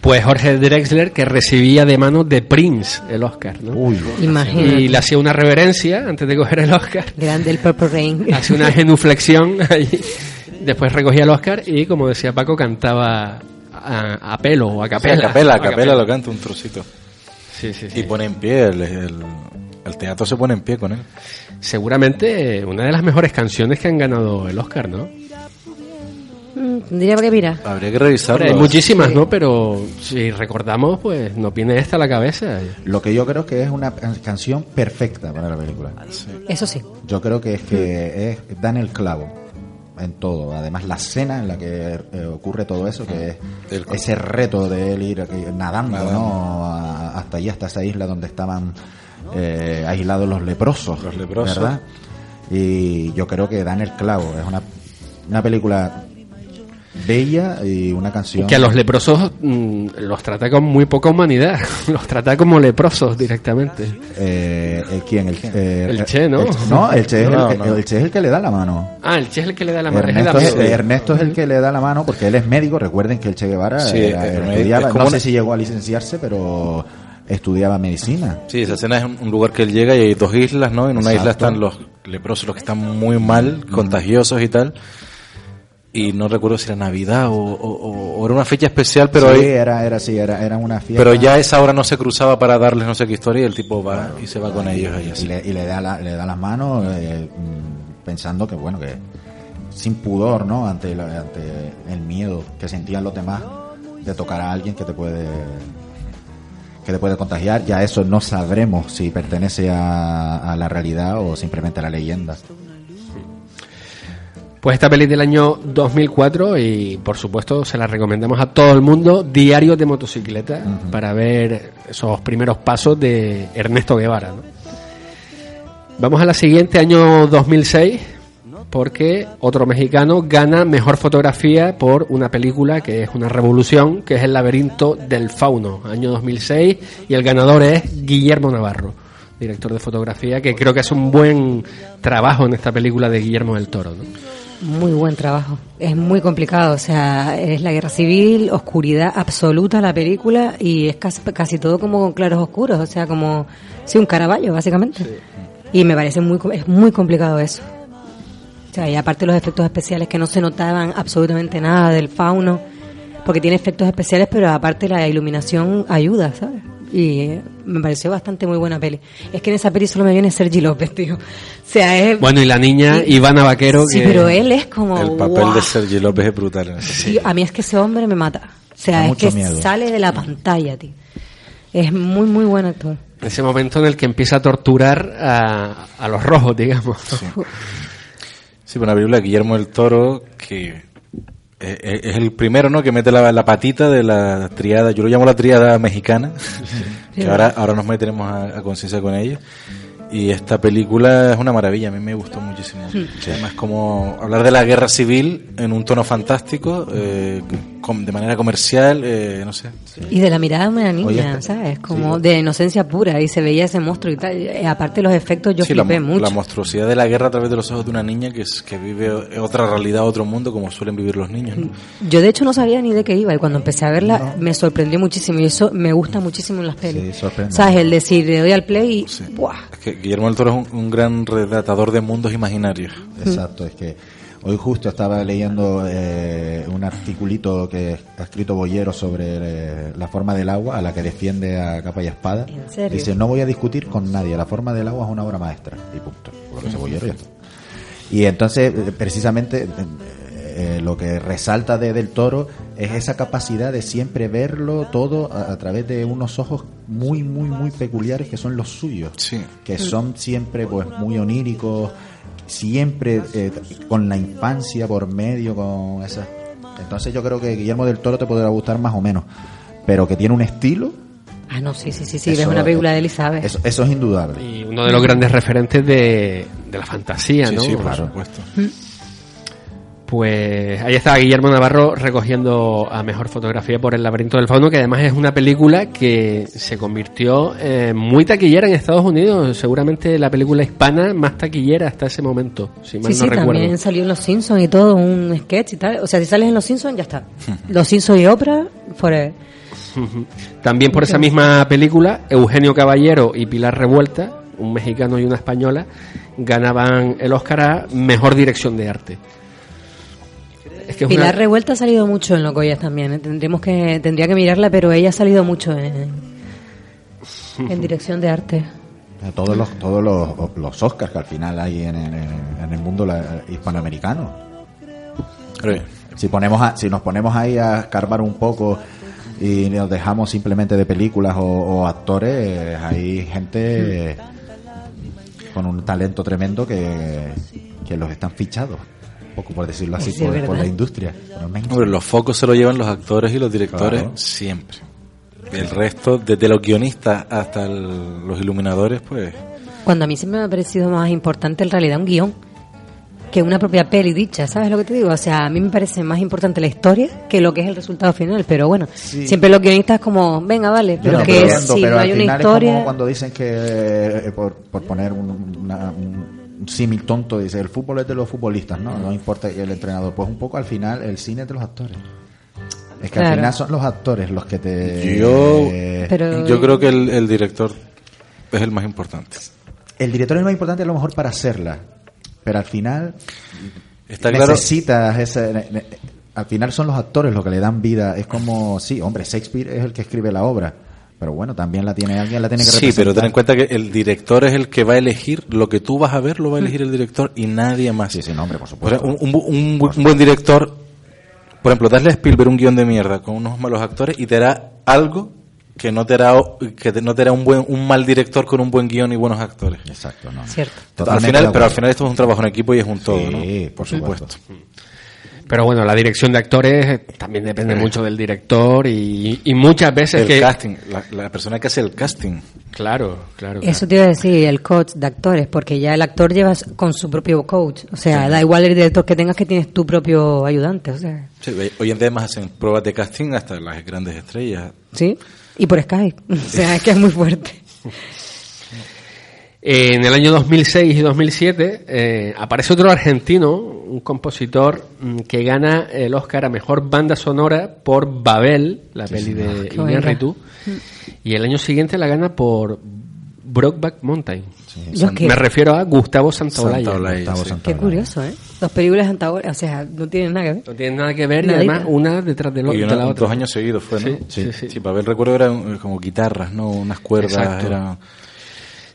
Pues Jorge Drexler, que recibía de mano de Prince el Oscar, ¿no? Uy, Imagínate. y le hacía una reverencia antes de coger el Oscar. Grande el Purple Rain. Hace una genuflexión allí. Después recogía el Oscar y, como decía Paco, cantaba a, a pelo o a Sí, capela. a capela, a capela lo canta un trocito. Sí, sí, sí. Y pone en pie, el, el, el teatro se pone en pie con él. Seguramente una de las mejores canciones que han ganado el Oscar, ¿no? Mm, Tendría que mirar. Habría que revisarlo. Hay muchísimas, ¿no? Pero si recordamos, pues nos viene esta a la cabeza. lo que yo creo que es una can- canción perfecta para la película. Eso sí. Yo creo que es que es, dan el clavo en todo. Además, la escena en la que eh, ocurre todo eso, que es El- ese reto de él ir nadando, Nadando. ¿no? A- hasta allí, hasta esa isla donde estaban eh, aislados los leprosos. Los leprosos. ¿verdad? Y yo creo que dan el clavo. Es una, una película bella y una canción. Que a los leprosos mm, los trata con muy poca humanidad. los trata como leprosos directamente. Eh, eh, ¿Quién? El, eh, El Che, ¿no? el- no, el che, es No, el, no. el Che es el que le da la mano. Ah, el Che es el que le da la mano. Ernesto es es, el. Ernesto es el que le da la mano porque él es médico. Recuerden que el Che Guevara Sí, era- es era- médico, estudiaba, es no sé si llegó a licenciarse, pero estudiaba medicina. Sí, esa escena es un lugar que él llega y hay dos islas, ¿no? En una isla están los leprosos, los que están muy mal, contagiosos y tal. Y no recuerdo si era Navidad o, o- o era una fecha especial, pero sí, ahí- era, era, sí, era, era una fiesta. pero ya esa hora no se cruzaba para darles no sé qué historia y el tipo va y se va con ellos y así. le, y le da la- le da las manos eh, mm, pensando que bueno que sin pudor no ante la- ante el miedo que sentían los demás de tocar a alguien que te puede que te puede contagiar ya eso no sabremos si pertenece a, a la realidad o simplemente a la leyenda Pues esta peli del año 2004 y por supuesto se la recomendamos a todo el mundo, Diario de motocicleta, para ver esos primeros pasos de Ernesto Guevara. ¿no? Vamos a la siguiente, año 2006, porque otro mexicano gana mejor fotografía por una película que es una revolución, que es El laberinto del fauno, año 2006, y el ganador es Guillermo Navarro, director de fotografía, que creo que hace un buen trabajo en esta película de Guillermo del Toro. ¿no? Muy buen trabajo. Es muy complicado. O sea, es la guerra civil, oscuridad absoluta la película y es casi, casi todo como con claros oscuros. O sea, como, sí, un caraballo, básicamente. Y me parece muy, es muy complicado eso. O sea, y aparte los efectos especiales que no se notaban absolutamente nada del fauno, porque tiene efectos especiales, pero aparte la iluminación ayuda, ¿sabes? Y me pareció bastante muy buena peli. Es que en esa peli solo me viene Sergi López, tío. O sea, es... Bueno, y la niña Sí. Ivana Vaquero, Sí, que pero él es como... El papel de Sergi López es brutal. Sí, a mí es que ese hombre me mata. O sea, Da es que miedo. sale de la pantalla, tío. Es muy, muy buen actor. ese momento en el que empieza a torturar a, a los rojos, digamos. Sí, pues una película de Guillermo del Toro que es, es- es el primero, ¿no? Que mete la, la patita de la triada, yo lo llamo la triada mexicana, que ahora, ahora nos meteremos a, a conciencia con ella. Y esta película es una maravilla, a mí me gustó muchísimo. Además, como hablar de la guerra civil en un tono fantástico, eh, de manera comercial, eh, no sé. Y de la mirada de una niña, ¿sabes? Como de inocencia pura. Y se veía ese monstruo y tal. Eh, aparte los efectos, yo Sí, la, flipé mo- mucho. la monstruosidad de la guerra a través de los ojos de una niña que, es, que vive otra realidad, otro mundo, como suelen vivir los niños. ¿no? Yo de hecho no sabía ni de qué iba y cuando empecé a verla me sorprendió muchísimo y eso me gusta muchísimo en las pelis. Sí, sorprende. ¿Sabes? El decir, le doy al play y... Sí. ¡buah! Es que Guillermo del Toro es un, un gran relatador de mundos imaginarios. Exacto, es que hoy justo estaba leyendo eh, un articulito que ha escrito Bollero sobre eh, la forma del agua, a la que defiende a capa y espada. ¿En serio? Dice, no voy a discutir con nadie, la forma del agua es una obra maestra. Y punto. Por lo que dice Bollero y ya está. Y entonces, eh, precisamente, eh, eh, lo que resalta de Del Toro es esa capacidad de siempre verlo todo a, a través de unos ojos muy, muy, muy peculiares que son los suyos Sí. que son siempre pues muy oníricos siempre eh, con la infancia por medio, con esa. Entonces yo creo que Guillermo del Toro te podrá gustar más o menos, pero que tiene un estilo. Ah, no, sí, sí, sí, sí, Eso- ves una película de Elizabeth. Eso, eso es indudable. Y uno de los grandes referentes de, de la fantasía, Sí, ¿no? sí, por Claro. supuesto. Pues ahí está Guillermo Navarro recogiendo a mejor fotografía por El laberinto del fauno, que además es una película que se convirtió eh, muy taquillera en Estados Unidos, seguramente la película hispana más taquillera hasta ese momento, si mal Sí, no sí, recuerdo. también salió en Los Simpsons y todo, un sketch y tal. O sea, si sales en Los Simpsons, ya está. Los Simpsons y Oprah, forever. También por esa misma película, Eugenio Caballero y Pilar Revuelta, un mexicano y una española, ganaban el Oscar a Mejor Dirección de Arte. Es que es Pilar una- Revuelta ha salido mucho en Locoyas también. ¿eh? Tendríamos que, tendría que mirarla, pero ella ha salido mucho en, en dirección de arte. Todos los, todos los, los Oscars que al final hay en, en- en el mundo hispanoamericano. Si, ponemos a- si nos ponemos ahí a escarbar un poco y nos dejamos simplemente de películas o, o actores, hay gente con un talento tremendo que, que los están fichados. Poco por decirlo así, por, la industria. Hombre, los focos se lo llevan los actores y los directores Claro. siempre. El resto, desde los guionistas hasta el- los iluminadores, pues Cuando a mí siempre me ha parecido más importante en realidad un guion que una propia peli dicha, ¿sabes lo que te digo? O sea, a mí me parece más importante la historia que lo que es el resultado final, pero bueno, Sí. siempre los guionistas como, venga, vale, pero que si pero no al hay una final Es historia... como cuando dicen que, eh, por, por poner un, una- un- un símil tonto, dice el fútbol es de los futbolistas, ¿no? No importa el entrenador. Pues un poco al final el cine es de los actores. Es que al final son los actores los que te... Yo- eh, Pero- yo creo que el, el director es el más importante. El director es lo más importante a lo mejor para hacerla, pero al final Está claro, necesitas ese... ne- ne- Al final son los actores los que le dan vida. Es como, sí, hombre, Shakespeare es el que escribe la obra, pero bueno, también la tiene alguien, la tiene que sí, pero ten en representar. cuenta que el director es el que va a elegir lo que tú vas a ver, lo va a elegir el director y nadie más. Sí, sí, no, hombre, por O sea, supuesto. un, un bu- un un buen director, por ejemplo, darle a Spielberg un guion de mierda con unos malos actores y te hará algo que no te hará, que te- no te hará un buen, un mal director con un buen guion y buenos actores. Exacto, no. Cierto. Al Totalmente final, pero al final esto es un trabajo en equipo y es un todo, ¿no? Sí, por supuesto. Pero bueno, la dirección de actores eh, también depende mucho del director y, y muchas veces El que... casting, la, la persona que hace el casting. Claro, claro. claro. Eso te iba a decir, el coach de actores, porque ya el actor lleva con su propio coach. O sea, da igual el director que tengas que tienes tu propio ayudante. O sea, Sí, hoy en día además hacen pruebas de casting hasta las grandes estrellas. ¿sí? Y por Skype. O sea, es que es muy fuerte. En el año 2006 y 2007 eh, aparece otro argentino, un compositor mm, que gana el Oscar a Mejor Banda Sonora por Babel, la peli de buena. Iñárritu, y el año siguiente la gana por Brokeback Mountain. Me refiero a Gustavo Santaolalla. Santaolalla, Gustavo sí. Santaolalla. Qué curioso, ¿eh? Dos películas antagónicas, o sea, no tienen nada que ver. No tienen nada que ver y Nadita. además una detrás de, lo- Y de la otra. dos años seguidos fue, ¿no? Sí, sí, sí. Sí, para ver recuerdo eran como guitarras, ¿no? Unas cuerdas, Exacto. era...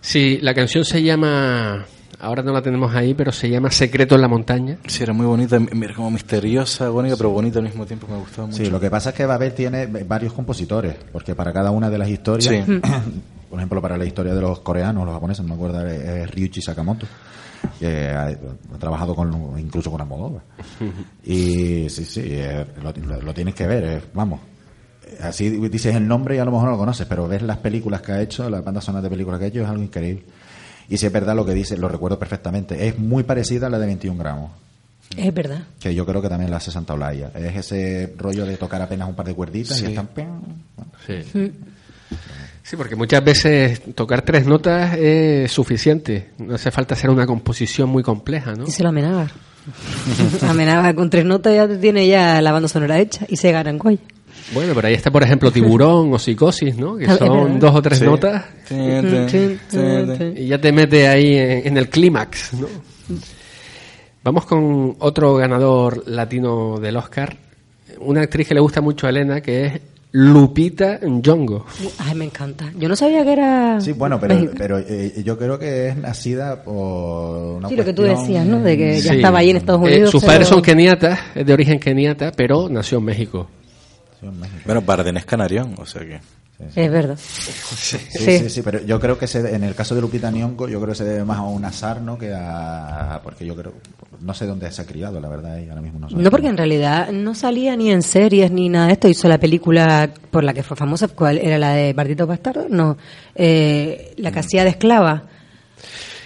Sí, la canción se llama, ahora no la tenemos ahí, pero se llama Secreto en la Montaña. Sí, era muy bonita, mira, como misteriosa, bonita, pero bonita al mismo tiempo, me gustaba mucho. Sí, lo que pasa es que Babel tiene varios compositores, porque para cada una de las historias, Sí. por ejemplo, para la historia de los coreanos, los japoneses, no me acuerdo, es es Ryuichi Sakamoto, que ha, ha trabajado con incluso con Almodóvar. Y sí, sí, eh, lo, lo- lo tienes que ver, eh, vamos. Así dices el nombre y a lo mejor no lo conoces, pero ves las películas que ha hecho, las bandas sonoras de películas que ha hecho, es algo increíble. Y si es verdad lo que dice, lo recuerdo perfectamente. Es muy parecida a la de 21 gramos Es verdad. que yo creo que también la hace Santa Olaya. Es ese rollo de tocar apenas un par de cuerditas Sí. y están... Sí. Sí, porque muchas veces tocar tres notas es suficiente. No hace falta hacer una composición muy compleja, ¿no? Díselo a Amenábar. Amenábar con tres notas ya te tiene ya la banda sonora hecha y se gana en Goya. Bueno, pero ahí está, por ejemplo, Tiburón o Psicosis, ¿no? Que Ah, son dos o tres Sí. notas y ya te mete ahí en, en el clímax, ¿no? Vamos con otro ganador latino del Oscar, una actriz que le gusta mucho a Elena, que es Lupita Nyong'o. Ay, me encanta. Yo no sabía que era. Sí, bueno, pero, eh, yo creo que es nacida por una Sí, lo que tú decías, ¿no? De que ya Sí. estaba ahí en Estados Eh, Unidos. sus pero- padres son keniatas, es de origen keniata, pero nació en México. Sí. Bueno, Barden es canarión, o sea que... Es verdad. Sí, Sí. sí, sí, pero yo creo que se, en el caso de Lupita Nyong'o, yo creo que se debe más a un azar, ¿no? Que a, porque yo creo, no sé dónde se ha criado, la verdad, y ahora mismo no sé. No, porque en realidad no salía ni en series ni nada de esto. Hizo la película por la que fue famosa. ¿Cuál era la de Bartito Bastardo? No. Eh, la que hacía de esclava.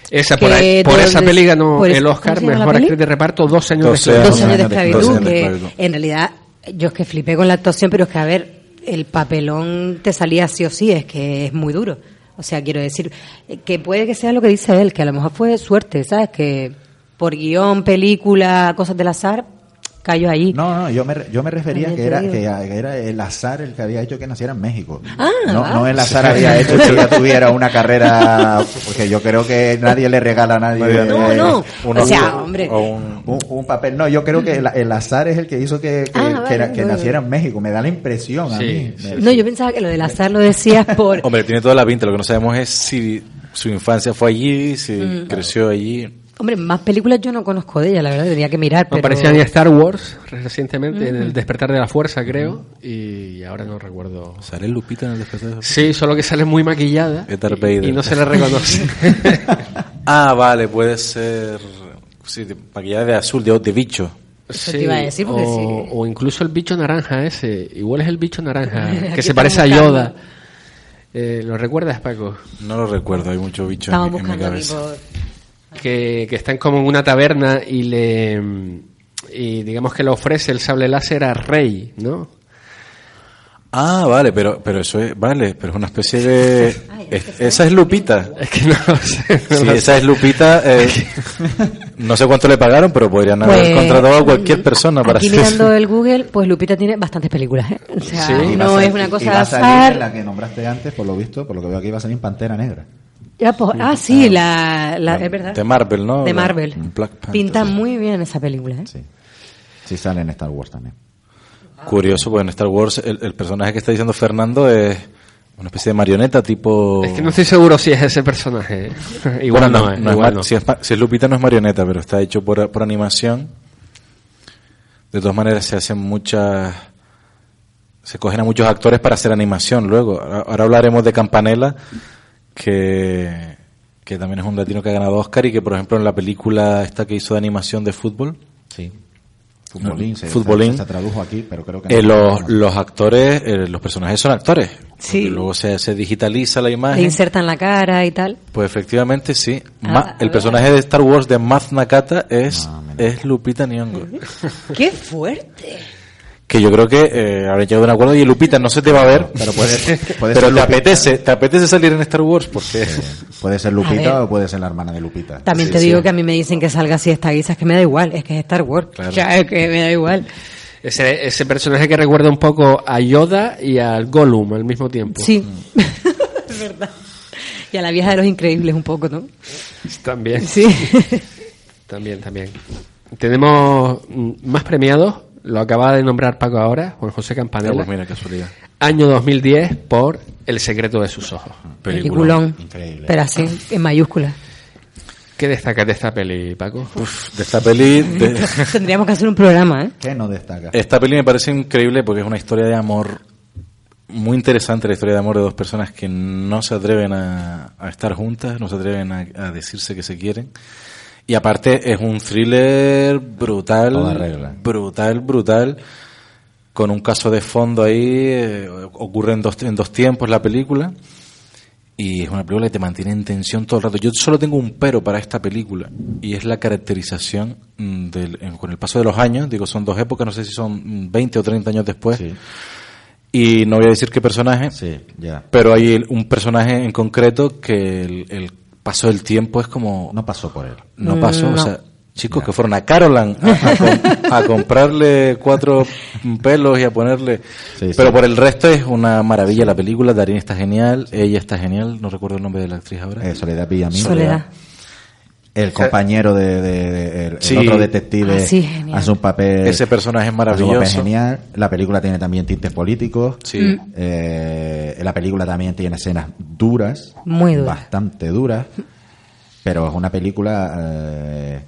Esa, por, ahí- por esa peli ganó por el Oscar, ¿cómo se llama la mejor actriz de reparto, dos años Doce de años. Dos años de esclavitud. Dos años de que esclavitud. en realidad, yo es que flipé con la actuación, pero es que, a ver, el papelón te salía sí o sí. Es que es muy duro. O sea, quiero decir, eh, que puede que sea lo que dice él, que a lo mejor fue suerte, ¿sabes? Que por guion, película, cosas del azar, cayó allí. No, no, yo me, re- yo me refería Ay, que era, que, era el azar el que había hecho que naciera en México. Ah, no, no el azar había hecho que ella tuviera una carrera, porque yo creo que nadie le regala a nadie. No, no. Un o sea, hombre. o un- Un, un papel, no, yo creo que el, el azar es el que hizo que, que, Ah, vale, que, vale, que vale. naciera en México. Me da la impresión a Sí, mí. sí. Me- No, yo pensaba que lo del azar lo decías por... Hombre, tiene toda la pinta. Lo que no sabemos es si su infancia fue allí, si Mm. creció allí. Hombre, más películas yo no conozco de ella, la verdad, tenía que mirar, pero... aparecía en Star Wars recientemente, en el Despertar de la Fuerza, creo, y ahora no recuerdo. ¿Sale Lupita en el despertar? de la- Sí, solo que sale muy maquillada y, y no se le reconoce. Ah, vale, puede ser. Sí, de maquillaje de azul, de, de bicho. Eso te iba a decir, porque o, sí. o incluso el bicho naranja ese, igual es el bicho naranja, que se parece a. Yoda. Eh, ¿Lo recuerdas, Paco? No lo recuerdo, hay mucho bicho en, Estamos mi- en mi buscando aquí cabeza. Que, que están como en una taberna y le y digamos que le ofrece el sable láser a Rey, ¿no? Ah, vale, pero, pero eso es, vale, pero es una especie de... es- esa es Lupita. Es que no lo sé. no lo esa es Lupita, eh, no sé cuánto le pagaron, pero podrían haber Pues, contratado a cualquier persona para Aquí hacer mirando el Google, pues Lupita tiene bastantes películas, ¿eh? O sea, Sí. A no es una cosa de azar. la que nombraste antes, por lo visto, por lo que veo aquí, va a salir en Pantera Negra. Ya, pues- ah, sí, la, la- es verdad. De Marvel, ¿no? De Marvel. Black Panther, Pinta sí. muy bien esa película, ¿eh? Sí. Sí sale en Star Wars también. Curioso, pues en Star Wars el, el personaje que está diciendo Fernando es una especie de marioneta tipo... Es que no estoy seguro si es ese personaje. ¿eh? igual Bueno, no, es, igual mar- no. Si, es, si es Lupita no es marioneta, pero está hecho por, por animación. De todas maneras se hacen muchas... Se cogen a muchos actores para hacer animación luego. Ahora, ahora hablaremos de Campanella, que, que también es un latino que ha ganado Oscar y que, por ejemplo, en la película esta que hizo de animación de fútbol, Sí. Futbolín, se, Futbolín. se, se tradujo aquí, pero creo que eh, no. los, los actores, eh, los personajes son actores. Sí. Porque luego se, se digitaliza la Le imagen. insertan la cara y tal. Pues efectivamente sí. Ah, Ma- el personaje de Star Wars de Maz Nakata es, Ah, es Lupita Nyong'o. ¡Qué fuerte! Que yo creo que eh, habré llegado a un acuerdo y Lupita no se te va a ver, Pero puede, puede pero ser te Lupita, apetece, te apetece salir en Star Wars porque Puede ser. Lupita o puede ser la hermana de Lupita. También Sí, te sí. digo que a mí me dicen que salga así esta guisa, es que me da igual, es que es Star Wars. Claro. O sea, es que me da igual. Ese, ese personaje que recuerda un poco a Yoda y al Gollum al mismo tiempo. Sí. es verdad. Y a la vieja de los increíbles un poco, ¿no? También. Sí. También, también. Tenemos mm, más premiados. Lo acaba de nombrar Paco ahora, Juan José Campanella. pues mira, casualidad. Año 2010 por El secreto de sus ojos. Peliculón. Increíble. Pero así, en mayúsculas. ¿Qué destacas de esta peli, Paco? Uf, de esta peli, de- Tendríamos que hacer un programa, ¿eh? ¿Qué no destaca? esta peli me parece increíble porque es una historia de amor muy interesante, la historia de amor de dos personas que no se atreven a, a estar juntas, no se atreven a, a decirse que se quieren. Y aparte es un thriller brutal, brutal, brutal, con un caso de fondo ahí, eh, ocurre en dos, en dos tiempos la película, y es una película que te mantiene en tensión todo el rato. Yo solo tengo un pero para esta película, y es la caracterización mm, del, con el paso de los años, digo, son dos épocas, no sé si son mm, 20 o 30 años después, Sí, y no voy a decir qué personaje, sí, ya. pero hay un personaje en concreto que el, el paso del tiempo es como No pasó por él. no pasó, no. o sea, chicos que fueron a Carolan a, a com- a comprarle cuatro pelos y a ponerle... Sí, Pero sí. por el resto es una maravilla la película, Darín está genial, ella está genial, no recuerdo el nombre de la actriz ahora. Eh, Soledad Villamil. Soledad. El compañero de, de- de- el, otro detective Ah, sí, hace un papel Ese personaje es hace un papel maravilloso. genial. La película tiene también tintes políticos. Sí. Mm. Eh, la película también tiene escenas duras, Muy duras. bastante duras, pero es una película eh,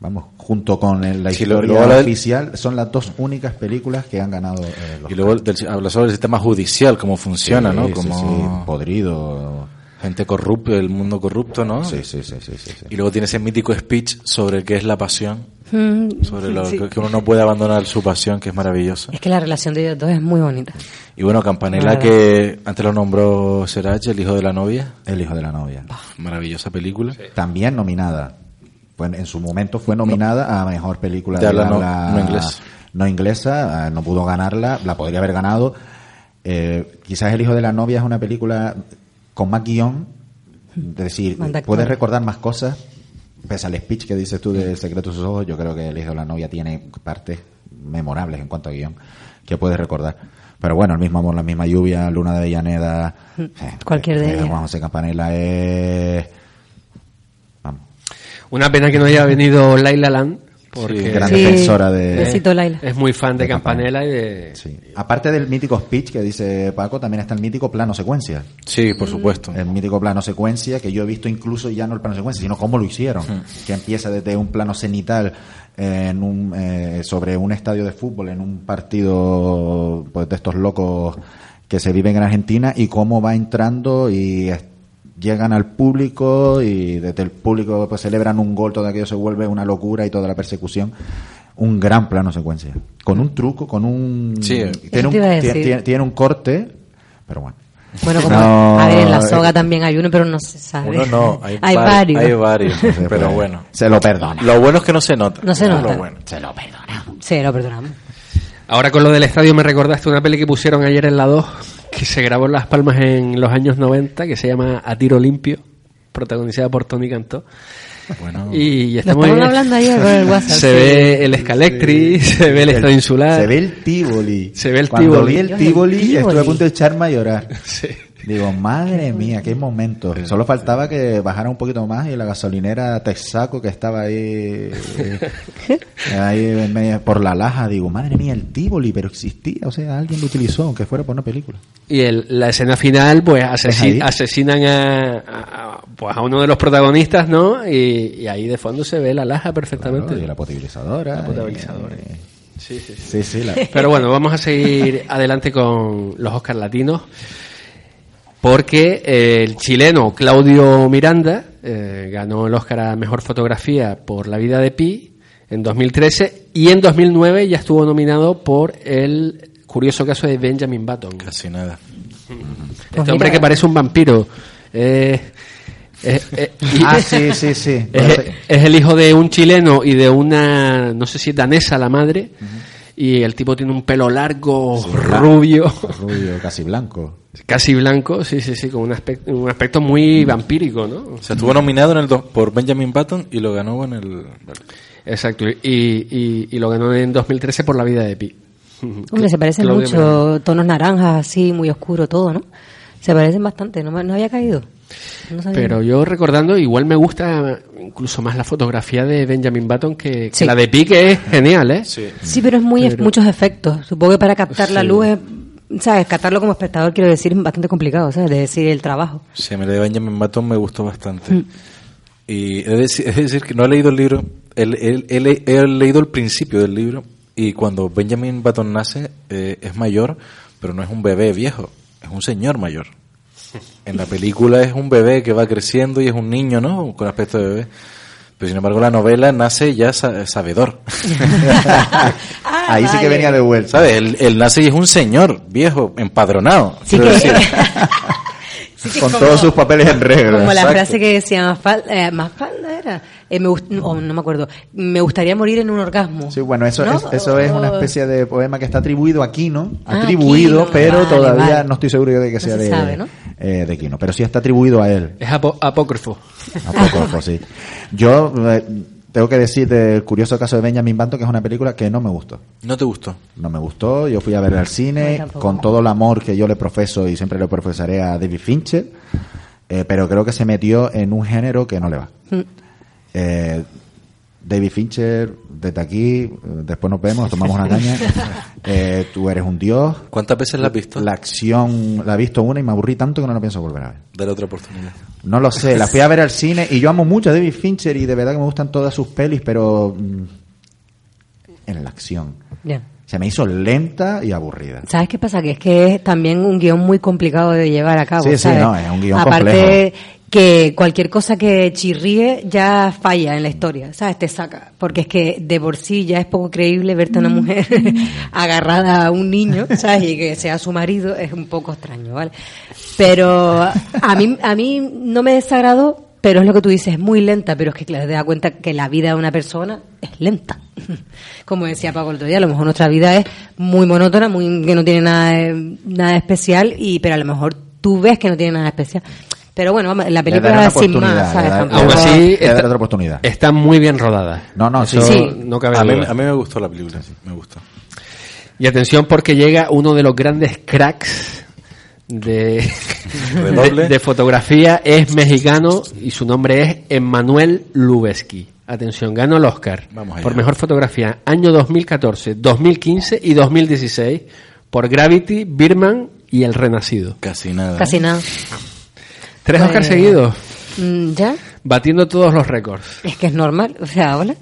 Vamos, junto con el- la Sí, historia luego la del- oficial, son las dos únicas películas que han ganado eh, los Y luego del- habla sobre el sistema judicial, cómo funciona, Sí, ¿no? sí, Como sí, podrido. Gente corrupta, el mundo corrupto, ¿no? Sí, sí, sí, sí, sí, sí. Y luego tiene ese mítico speech sobre qué es la pasión, Mm, sobre lo sí. que que uno no puede abandonar su pasión, que es maravilloso. Es que la relación de ellos dos es muy bonita. Y bueno, Campanella, que antes lo nombró Serach, el hijo de la novia, El hijo de la novia. maravillosa película. También nominada. Pues en su momento fue nominada a mejor película De habla no- habla no inglesa. no inglesa, ah, no pudo ganarla, la podría haber ganado. Eh, quizás El hijo de la novia es una película con más guion, es decir, puedes recordar más cosas. Pese al speech que dices tú de secreto de sus ojos, yo creo que El hijo de la novia tiene partes memorables en cuanto a guion que puedes recordar. Pero bueno, el mismo amor, la misma lluvia, Luna de Villaneda, eh, Cualquier de eh, ellas. Juan José Campanella es... Vamos. Una pena que no haya venido Laila Land, porque Sí, gran Sí, defensora de... besito, Laila. es muy fan de, De Campanella y de... Sí. Aparte del mítico speech que dice Paco, también está el mítico plano secuencia. Sí, por supuesto. El mítico plano secuencia que yo he visto incluso ya no el plano secuencia, sino cómo lo hicieron. Que empieza desde un plano cenital en un, eh, sobre un estadio de fútbol, en un partido pues, de estos locos que se viven en Argentina y cómo va entrando y es- llegan al público y desde el público pues celebran un gol, todo aquello se vuelve una locura y toda la persecución. Un gran plano secuencia. Con un truco, con un... Sí. tiene, un, a tiene- decir. tiene- tiene un corte, pero bueno. Bueno, como, No, a ver, en la eh, soga también hay uno, pero no se sabe. Uno no, hay, hay va- varios. Hay varios, se pero bueno. Se lo perdona. Lo bueno es que no se nota. No se nota. Lo bueno. Se lo perdona. Sí, lo perdonamos. Ahora con lo del estadio me recordaste una peli que pusieron ayer en la 2, que se grabó en Las Palmas en los años 90, que se llama A Tiro Limpio, protagonizada por Tony Cantó. Bueno, Y bien. hablando ayer por el WhatsApp. Se sí. ve el Escalectri, se ve el Estadio Insular. Se ve el Tivoli. Se ve el Cuando Tivoli. vi el Dios, el Tivoli, Tivoli. estuve a punto de echarme a llorar. Sí. Digo, madre mía, qué momento. Solo faltaba que bajara un poquito más y la gasolinera Texaco que estaba ahí, ahí en medio- por la laja, digo, madre mía, el Tivoli, pero existía, o sea, alguien lo utilizó, aunque fuera por una película. Y el- la escena final, pues asesi- ahí? asesinan a, pues a uno de los protagonistas, ¿no? Y, y ahí de fondo se ve la laja perfectamente. Claro, y la potabilizadora. La potabilizadora. eh, Sí, sí, sí. Sí, sí, la- Pero bueno, vamos a seguir adelante con los Oscar latinos. Porque eh, el chileno Claudio Miranda eh, ganó el Oscar a Mejor Fotografía por La vida de Pi en 2013 y en 2009 ya estuvo nominado por el curioso caso de Benjamin Button. casi nada. Este Pues hombre que parece un vampiro. Eh, eh, eh, y- Ah, sí, sí, sí. es, es el hijo de un chileno y de una, no sé si danesa la madre, y el tipo tiene un pelo largo, rubio, Rubio, casi blanco. casi blanco, sí, sí, sí, con un aspecto, un aspecto muy vampírico, ¿no? O sea, estuvo nominado en el do- por Benjamin Button y lo ganó en el... Exacto, y, y, y lo ganó en 2013 por La vida de Pi. Hombre, se parecen Miranda. mucho, tonos naranjas, así, muy oscuro todo, ¿no? Se parecen bastante, no, me- no había caído. No. Pero yo recordando, igual me gusta incluso más la fotografía de Benjamin Button que, que Sí. la de Pi, que es genial, ¿eh? Sí. Sí, pero es muy muchos efectos. Supongo que para captar la luz, es, ¿sabes? Captarlo como espectador, quiero decir, es bastante complicado, ¿sabes? De decir el trabajo. Sí, a mí la de Benjamin Button me gustó bastante. Y he de, decir, que no he leído el libro, he le- he leído el principio del libro y cuando Benjamin Button nace eh, es mayor, pero no es un bebé viejo, es un señor mayor. En la película es un bebé que va creciendo y es un niño, ¿no? Con aspecto de bebé. Pero sin embargo la novela nace ya sa- sabedor. Ahí sí que venía de vuelta. ¿Sabes? Él, él nace y es un señor viejo, empadronado. Sí quiero que- decir. Sí que Con como- todos sus papeles en regla. Como la Exacto. frase que decía más falda, más falda era, eh, me gust- no me acuerdo, me gustaría morir en un orgasmo. Sí, bueno, eso, ¿No? es, eso es una especie de poema que está atribuido a Quino, Ah, atribuido, Quino, pero vale, todavía vale. no estoy seguro yo de que No sea se de, sabe, ¿no? Eh, de Quino, pero sí está atribuido a él. Es apo- apócrifo. Apócrifo, sí. Yo eh, tengo que decir del curioso caso de Benjamin Button que es una película que no me gustó. ¿No te gustó? No me gustó, yo fui a ver al cine con todo el amor que yo le profeso y siempre le profesaré a David Fincher, eh, pero creo que se metió en un género que no le va. Mm. Eh, David Fincher, desde aquí, después nos vemos, nos tomamos una caña. Eh, tú eres un dios. ¿Cuántas veces la has visto? La acción la he visto una y me aburrí tanto que no la pienso volver a ver. Dale otra oportunidad. No lo sé, la fui a ver al cine y yo amo mucho a David Fincher y de verdad que me gustan todas sus pelis, pero mm, en la acción. Ya. Se me hizo lenta y aburrida. ¿Sabes qué pasa? Que es que es también un guion muy complicado de llevar a cabo. Sí, sí, no, es un guion Aparte complejo. Que cualquier cosa que chirríe ya falla en la historia, ¿sabes? Te saca. Porque es que de por sí ya es poco creíble verte a una mujer agarrada a un niño, ¿sabes? Y que sea su marido es un poco extraño, ¿vale? Pero a mí, a mí no me desagradó, pero es lo que tú dices, es muy lenta, pero es que claro, te das cuenta que la vida de una persona es lenta. Como decía Paco el otro día, a lo mejor nuestra vida es muy monótona, muy que no tiene nada, nada especial, y pero a lo mejor tú ves que no tiene nada especial. Pero bueno, vamos, la película sin oportunidad, más, ¿sabes? Aún así, está- otra oportunidad. Está muy bien rodada. No, no, sí. Eso Sí. no cabe A mí, duda. a mí me gustó la película, sí, me gustó. Y atención porque llega uno de los grandes cracks de, de, de fotografía, es mexicano y su nombre es Emmanuel Lubezki. Atención, ganó el Oscar por mejor fotografía año 2014, 2015 y 2016 por Gravity, Birman y El Renacido. Casi nada. Casi nada. Tres Pues- Oscars seguidos, Mm, ¿Ya? batiendo todos los récords. Es que es normal, o sea, hola.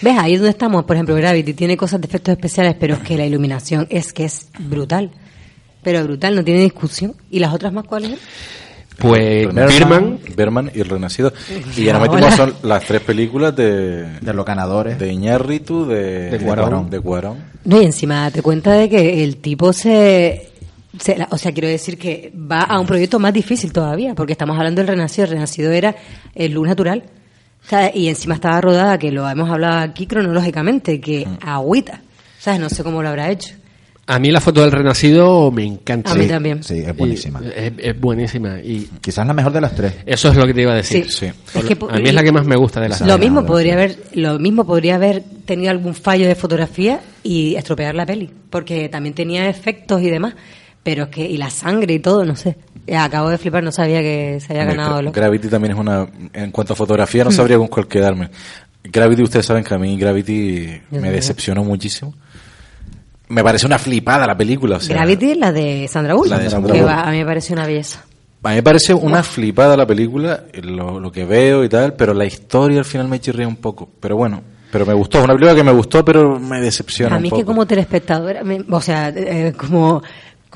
¿Ves? Ahí es donde estamos, por ejemplo, Gravity tiene cosas de efectos especiales, pero es que la iluminación es que es brutal. Pero brutal, no tiene discusión. ¿Y las otras más cuáles? son? Pues Berman, Birman, Berman y El Renacido. Y ya Ah, nos metimos hola. son las tres películas de, De los ganadores. de Iñárritu, de, De Cuarón. de Cuarón. No, y encima date cuenta de que el tipo se, O sea, quiero decir que va a un proyecto más difícil todavía, porque estamos hablando del Renacido. El Renacido era el luz natural. O sea, y encima estaba rodada, que lo hemos hablado aquí cronológicamente, que Mm. agüita. ¿Sabes? No sé cómo lo habrá hecho. a mí la foto del Renacido me encanta. A mí también. Sí, es buenísima. Y es, es buenísima. Y Quizás la mejor de las tres. eso es lo que te iba a decir. Sí. Sí. Es que a mí es la que más me gusta de las Lo mismo podría haber, lo mismo podría haber tenido algún fallo de fotografía y estropear la peli, porque también tenía efectos y demás, pero es que y la sangre y todo, no sé. Acabo de flipar, no sabía que se había ganado Oscar. Gravity también es una... En cuanto a fotografía, no sabría con cuál quedarme. Gravity, ustedes saben que a mí Gravity me decepcionó muchísimo. Me parece una flipada la película. O sea, Gravity es la de Sandra Bullock, La de Sandra que va- a mí me parece una belleza. A mí me parece una flipada la película, lo, lo que veo y tal, pero la historia al final me chirría un poco. Pero bueno, pero me gustó. Es una película que me gustó, pero me decepciona A mí un es poco. que como telespectadora, me- o sea, eh, como,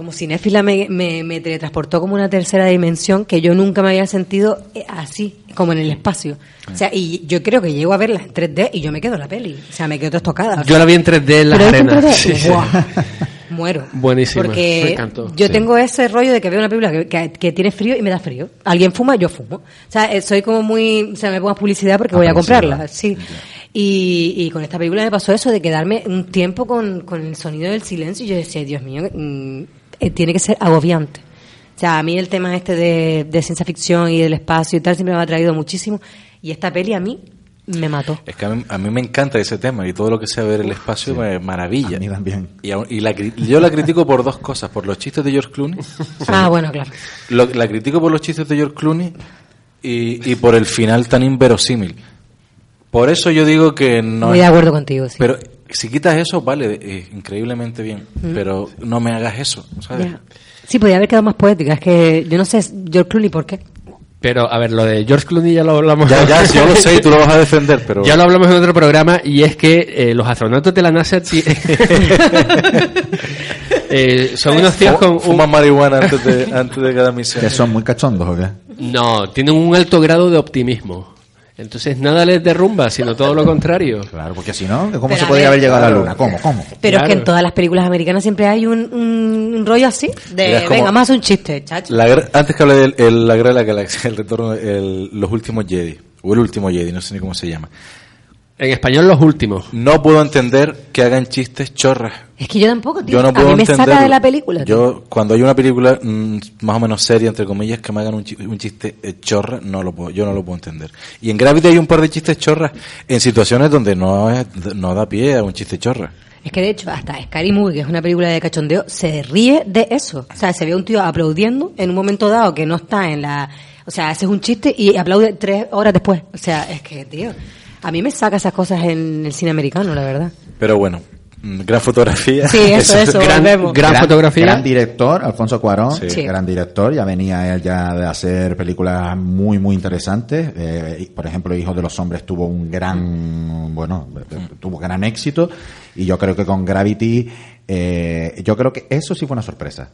como cinéfila me, me, me teletransportó como una tercera dimensión que yo nunca me había sentido eh, así, como en el espacio. O sea, y yo creo que llego a verla en 3D y yo me quedo en la peli. O sea, me quedo tostocada. Yo la vi en 3D en las ¿Pero viste en arenas. 3D? Sí. Muero. Buenísima, Porque me encantó. yo Sí. tengo ese rollo de que veo una película que, que- que tiene frío y me da frío. Alguien fuma, yo fumo. O sea, eh, soy como muy... O sea, me pongo a publicidad porque voy a comprarla. Sí. Y, y con esta película me pasó eso de quedarme un tiempo con, con el sonido del silencio y yo decía, Dios mío, mm, eh, tiene que ser agobiante. O sea, a mí el tema este de, de ciencia ficción y del espacio y tal siempre me ha atraído muchísimo. Y esta peli a mí me mató. Es que a mí, a mí me encanta ese tema y todo lo que sea ver el espacio me maravilla. A mí también. Y, aún- y la, yo la critico por dos cosas, por los chistes de George Clooney. Ah, bueno, claro. Lo- la critico por los chistes de George Clooney y, y por el final tan inverosímil. Por eso yo digo que no Muy de acuerdo contigo, sí. Pero si quitas eso, vale, eh, increíblemente bien. Pero no me hagas eso, ¿sabes? Ya. Sí, podría haber quedado más poética. Es que yo no sé, George Clooney, ¿por qué? Pero, a ver, lo de George Clooney ya lo hablamos. Ya, ya, yo lo sé y tú lo vas a defender, pero... Ya lo hablamos en otro programa y es que eh, los astronautas de la NASA eh, son unos tíos con un... Fuman marihuana antes de, antes de cada misión. ¿Que son muy cachondos o qué? No, tienen un alto grado de optimismo. Entonces nada les derrumba, sino todo lo contrario. Claro, porque si no, ¿cómo Pero se podría ver, haber llegado a la luna? ¿Cómo? ¿Cómo? Pero es que en todas las películas americanas siempre hay un, un, un rollo así de, venga, hacer un chiste, chacho. La antes que hablé de el- la guerra de la galaxia, el retorno, el- los últimos Jedi, o el último Jedi, no sé ni cómo se llama. En español los últimos. No puedo entender que hagan chistes chorras. Es que yo tampoco, tío. Yo no a puedo mí me entenderlo. saca de la película. tío. Yo, cuando hay una película mm, más o menos seria, entre comillas, que me hagan un, chi- un chiste eh, chorra, no lo puedo, yo no lo puedo entender. Y en Gravity hay un par de chistes chorras en situaciones donde no, es- no da pie a un chiste chorra. Es que de hecho, hasta Scary Movie, que es una película de cachondeo, se ríe de eso. O sea, se ve a un tío aplaudiendo en un momento dado que no está en la. O sea, haces un chiste y aplaude tres horas después. O sea, es que, tío. A mí me saca esas cosas en el cine americano, la verdad. Pero bueno, mm, gran fotografía. Sí, eso, eso, Gran, gran fotografía. Gran director, Alfonso Cuarón, Sí. Sí. gran director, ya venía él ya de hacer películas muy, muy interesantes. Eh, por ejemplo, Hijos de los Hombres tuvo un gran, bueno, tuvo gran éxito. Y yo creo que con Gravity, eh, yo creo que eso sí fue una sorpresa.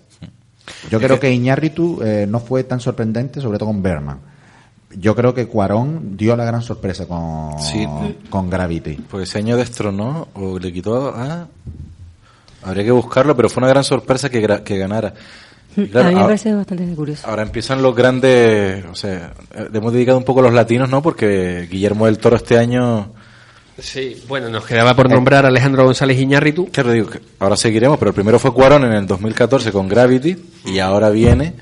Yo creo que Iñárritu eh, no fue tan sorprendente, sobre todo con Berman. Yo creo que Cuarón dio la gran sorpresa con, Sí. con Gravity. Porque ese año destronó o le quitó a... Habría que buscarlo, pero fue una gran sorpresa que, gra- que ganara. Claro, a mí me ahora- parece bastante curioso. Ahora empiezan los grandes, o sea, eh, le hemos dedicado un poco a los latinos, ¿no? Porque Guillermo del Toro este año, Sí, bueno, nos quedaba por nombrar a Alejandro González Iñárritu. claro, digo, ahora seguiremos, pero el primero fue Cuarón en el 2014 con Gravity y ahora viene,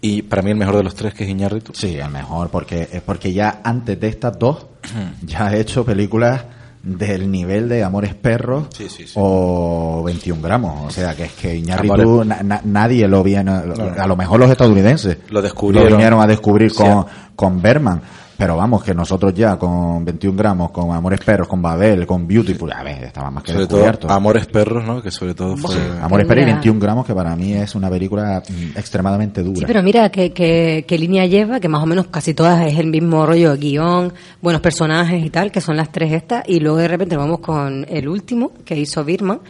y para mí el mejor de los tres que es Iñárritu. Sí, el mejor, porque, es porque ya antes de estas dos, ya ha hecho películas del nivel de Amores Perros Sí, sí, sí. o 21 gramos. O sea, que es que Iñárritu, na- na- nadie lo viene, a lo mejor los estadounidenses Lo descubrieron. vinieron a descubrir con, con Berman. Pero vamos, que nosotros ya con 21 gramos, con Amores Perros, con Babel, con Beautiful, a ver, estaba más que Sobre todo. Amores Perros, ¿no? Que sobre todo fue... Amores Perros y Mira. 21 gramos, que para mí es una película mm, extremadamente dura. Sí, pero mira qué, qué, qué línea lleva, que más o menos casi todas es el mismo rollo, guion, buenos personajes y tal, que son las tres estas, y luego de repente vamos con el último que hizo Birman,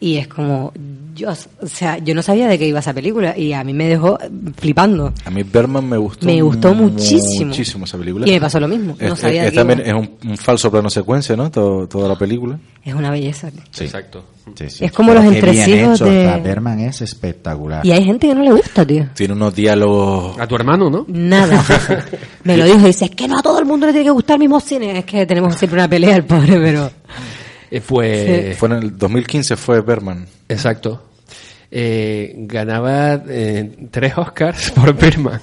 y es como, yo, o sea, yo no sabía de qué iba esa película, y a mí me dejó flipando. A mí Berman me gustó Me gustó muchísimo. muchísimo esa película. Y me pasó lo mismo, no Es, sabía es- de también iba. es un, un falso plano secuencia, ¿no? Todo- toda la película. Es una belleza. Sí. Exacto. Sí, sí. Es como Pero los entresijos de- sea, Berman es espectacular. Y hay gente que no le gusta, tío. Tiene unos diálogos... A tu hermano, ¿no? Nada. Me lo dijo, dice, es que no a todo el mundo le tiene que gustar el mismo cine. Es que tenemos siempre una pelea, el pobre, pero... Eh, fue... Fue en el 2015 fue Berman. Exacto. Eh, ganaba eh, tres Oscars por Berman.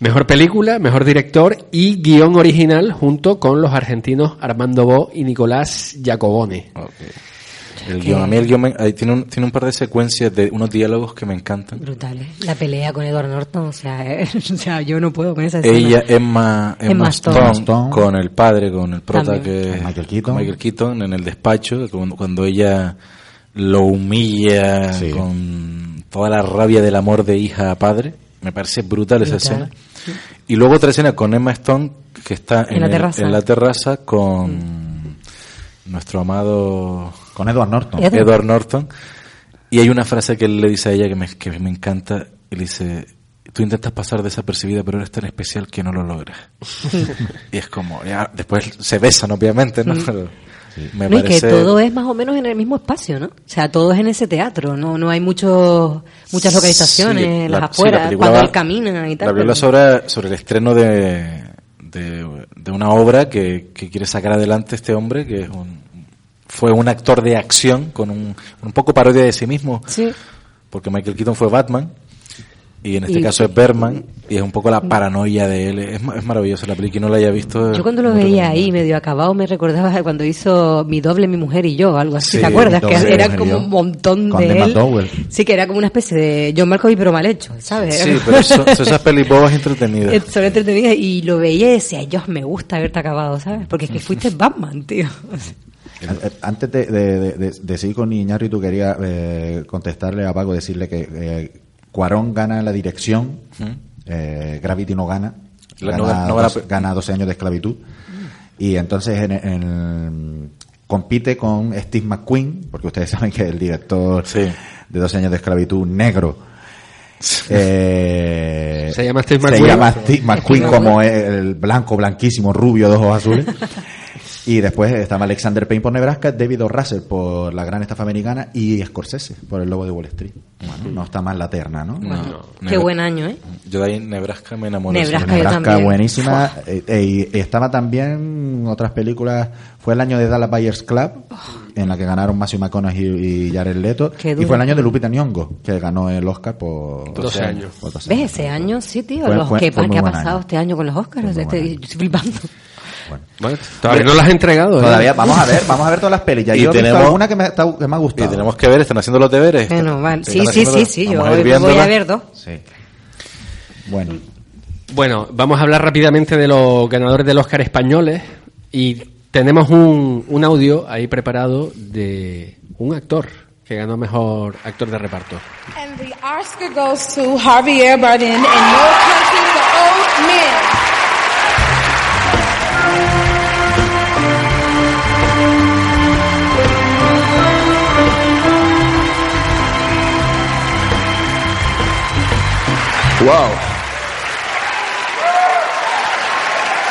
Mejor película, mejor director y guion original junto con los argentinos Armando Bo y Nicolás Giacobone. El guion, a mí el guion me- ahí tiene, un, tiene un par de secuencias de unos diálogos que me encantan. Brutales. La pelea con Edward Norton, o sea, eh, o sea yo no puedo con esa escena. Ella, Emma, Emma, Emma Stone, Stone. Stone. con el padre, con el prota También. que Michael Keaton. Michael Keaton en el despacho, cuando, cuando ella lo humilla Sí. con toda la rabia del amor de hija a padre. Me parece brutal, esa Brutal. escena. Y luego otra escena con Emma Stone que está En en, la el- terraza. en la terraza con nuestro amado Con Edward Norton. Ed- Edward Norton. Y hay una frase que él le dice a ella que me, que me encanta. Y le dice, tú intentas pasar desapercibida, pero eres tan especial que no lo logras. y es como, ya, después se besan, obviamente, ¿no? Pero me. No, y parece... que todo es más o menos en el mismo espacio, ¿no? O sea, todo es en ese teatro, no no hay muchos muchas localizaciones, Sí, las la- sí, afueras, la cuando va- él camina y tal. La película pero- sobre, sobre el estreno de, de, de una obra que, que quiere sacar adelante este hombre, que es un, fue un actor de acción con un, un poco parodia de sí mismo, Sí. porque Michael Keaton fue Batman. Y en este Y- caso es Berman, y es un poco la paranoia de él. Es, es maravillosa la película, no la haya visto. Yo cuando lo veía ahí medio acabado me recordaba cuando hizo Mi doble, mi mujer y yo, algo así, Sí, ¿te acuerdas? Que era y como un montón Con de él. Sí, que era como una especie de John Malkovich pero mal hecho, ¿sabes? Sí, pero son, son esas pelis bobas entretenidas. Son entretenidas y lo veía y decía, Dios, me gusta haberte acabado, ¿sabes? Porque es que fuiste Batman, tío. Eh, Antes de, de, de- de- seguir con Iñárritu, quería eh, contestarle a Paco, decirle que eh, Cuarón gana la dirección, eh, Gravity no gana, La- gana, no dos- pe- gana 12 años de esclavitud. Y entonces en, en- compite con Steve McQueen, porque ustedes saben que el director Sí. de 12 años de esclavitud negro. eh, Se llama Steve se McQueen. llama Steve McQueen como el blanco, blanquísimo, rubio, de ojos azules. Y después estaba Alexander Payne por Nebraska, David O. Russell por La Gran Estafa Americana y Scorsese por El Lobo de Wall Street. Bueno, no está mal la terna, ¿no? No, Qué buen año, ¿eh? Yo de ahí en Nebraska me enamoré. Nebraska, yo Nebraska también. buenísima. Eh, eh, y estaba también otras películas. Fue el año de Dallas Buyers Club, en la que ganaron Matthew McConaughey y Jared Leto. Y fue el año de Lupita Nyong'o, que ganó el Oscar por 12 años. por 12 ¿Ves? Ese año, sí, tío. Fue- los fue- que, fue muy ¿Qué ha pasado año. este año con los Oscars? Este- yo estoy flipando. Bueno, todavía no las has entregado. ¿eh? Todavía, vamos a ver, vamos a ver todas las pelis. Ya Y yo he visto tenemos- alguna que me, está- que me ha Y gustado. tenemos que ver, están haciendo los deberes. Bueno, vale. Sí, sí, sí, sí. Yo vamos a ir voy a ver dos. Sí. Bueno, Bueno, vamos a hablar rápidamente de los ganadores del Oscar españoles y tenemos un, un audio ahí preparado de un actor que ganó mejor actor de reparto. And the Oscar goes to Javier Bardem in No Country for Old Men. Wow.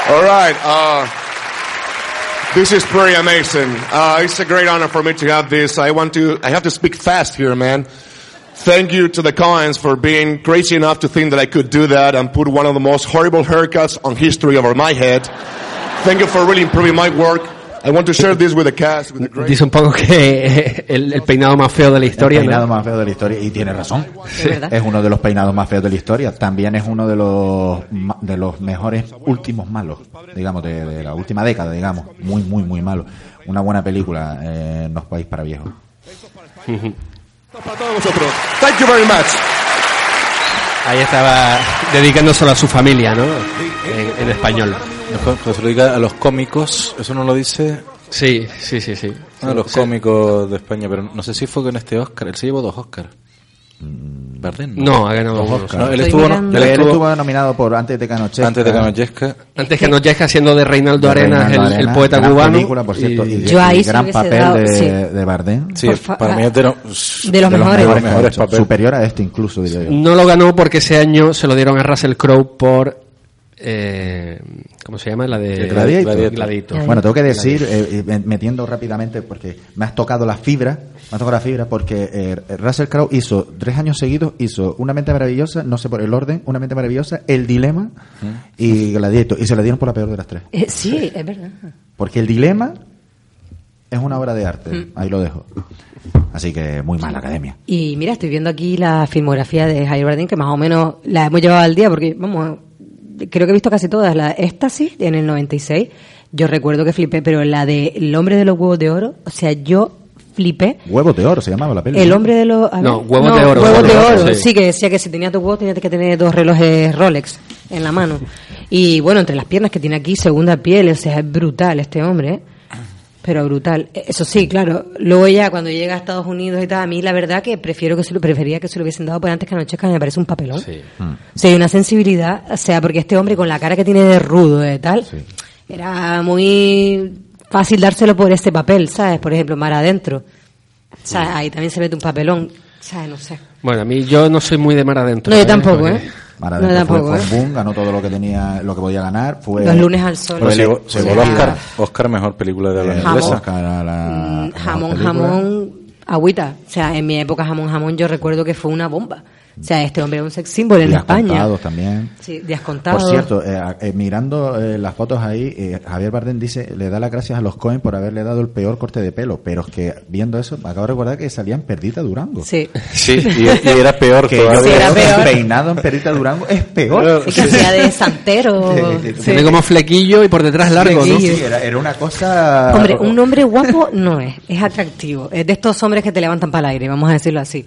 All right. Uh, this is pretty amazing. Uh, it's a great honor for me to have this. I want to, I have to speak fast here, man. Thank you to the Coens for being crazy enough to think that I could do that and put one of the most horrible haircuts on history over my head. Thank you for really improving my work. I want to share this with the cast, with the great... Dice un poco que el, el peinado más feo de la historia. el ¿no? peinado más feo de la historia y tiene razón. Es verdad. Es uno de los peinados más feos de la historia. También es uno de los ma- de los mejores últimos malos, digamos, de, de la última década, digamos. Muy, muy, muy malo. Una buena película, eh, No país para viejos. Para todos vosotros. Thank you very much. Ahí estaba dedicándoselo a su familia, ¿no? En, en español. Que se lo diga a los cómicos, eso no lo dice Sí, sí, sí, sí. a los Sí. cómicos de España, pero no sé si fue con este Oscar. Él se llevó dos Oscars. Bardem. No, ha ganado Dos. Oscars. No, él estuvo, mirando. él Él estuvo nominado por Antes de Canochesca. antes de Canoyesca. Antes que nos llegue haciendo de Reinaldo Arenas, Reinaldo el, el Arenas, poeta gran cubano. película, por cierto, y, y- de- Yo ahí gran papel dado- de, sí. de Bardem. Sí, para mí es de, los- De los de mejores. mejores, mejores. Superior a este incluso, diría yo. No lo ganó porque ese año se lo dieron a Russell Crowe por. Eh, ¿Cómo se llama? La de. Gladiator. Gladiator. Bueno, tengo que decir, eh, eh, metiendo rápidamente, porque me has tocado la fibra, me has tocado la fibra, porque eh, Russell Crowe hizo tres años seguidos, hizo Una mente maravillosa, no sé por el orden, Una mente maravillosa, El dilema y Gladiator, y se la dieron por la peor de las tres. Eh, sí, es verdad. Porque El dilema es una obra de arte, ahí lo dejo. Así que muy mal la academia. Y mira, estoy viendo aquí la filmografía de Javier Bardem, que más o menos la hemos llevado al día, porque, vamos, creo que he visto casi todas. La Éxtasis, en el 96, yo recuerdo que flipé, pero la de El hombre de los huevos de oro, o sea, yo flipé. Huevos de oro se llamaba la peli. El hombre de los... No, huevos de oro, Huevos de oro, sí, que decía que si tenías dos huevos tenías que tener dos relojes Rolex en la mano. Y bueno, entre las piernas que tiene aquí, segunda piel, o sea, es brutal este hombre, ¿eh? Pero brutal. Eh, Eso sí, claro. Luego ya cuando llega a Estados Unidos y tal, a mí la verdad que prefiero que se lo, prefería que se lo hubiesen dado por antes que Anochezca, me parece un papelón. Sí. Mm. O sea, hay una sensibilidad, o sea, porque este hombre con la cara que tiene de rudo de tal, era muy fácil dárselo por este papel, ¿sabes? Por ejemplo, Mar Adentro. O sea, ahí también se mete un papelón, ¿sabes? No sé. Bueno, a mí yo no soy muy de mar adentro. No, yo ¿eh? tampoco, Porque- ¿eh? Mara No, fue tampoco, con ¿eh? Boom, ganó todo lo que tenía, lo que podía ganar. Fue, Los lunes al sol. Fue se se el Oscar, Oscar mejor película de habla eh, Jamón. inglesa. Oscar a la- Mm, a la jamón, jamón, agüita. O sea, en mi época jamón, jamón, yo recuerdo que fue una bomba. O sea, este hombre era un sex symbol en Días España. Contados también. Sí, días contados. Por cierto, eh, eh, mirando eh, las fotos ahí, eh, Javier Bardem dice, le da las gracias a los Cohen por haberle dado el peor corte de pelo, pero es que viendo eso, me acabo de recordar que salían Perdita Durango. Sí. Sí, y, y era peor Que todavía. Sí, era peor. peinado en Perdita Durango es peor. Sí, que hacía de santero. Tiene como flequillo y por detrás largo, ¿no? Sí, era, era una cosa... Hombre, un hombre guapo no es, es atractivo. Es de estos hombres que te levantan para el aire, vamos a decirlo así.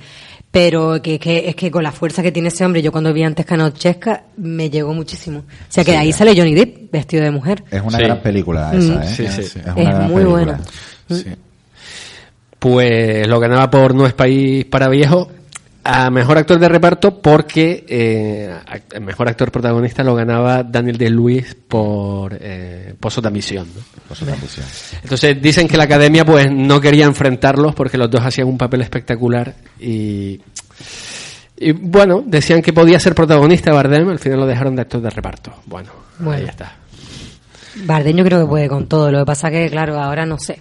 Pero que, que es que con la fuerza que tiene ese hombre, yo cuando vi antes Canochesca, me llegó muchísimo. O sea que de ahí sale Johnny Depp vestido de mujer. Es una Sí. gran película esa, Mm. ¿eh? Sí, sí. Es, Es una gran muy película. buena. Sí. Pues lo ganaba por No es país para viejos a mejor actor de reparto porque eh, a- a mejor actor protagonista lo ganaba Daniel de Luis por eh, Pozo de Ambición. ¿no? Entonces dicen que la academia pues no quería enfrentarlos porque los dos hacían un papel espectacular y, y bueno, decían que podía ser protagonista Bardem, al final lo dejaron de actor de reparto. Bueno, Bueno. ahí está. Bardem yo creo que puede con todo. Lo que pasa que, claro, ahora no sé.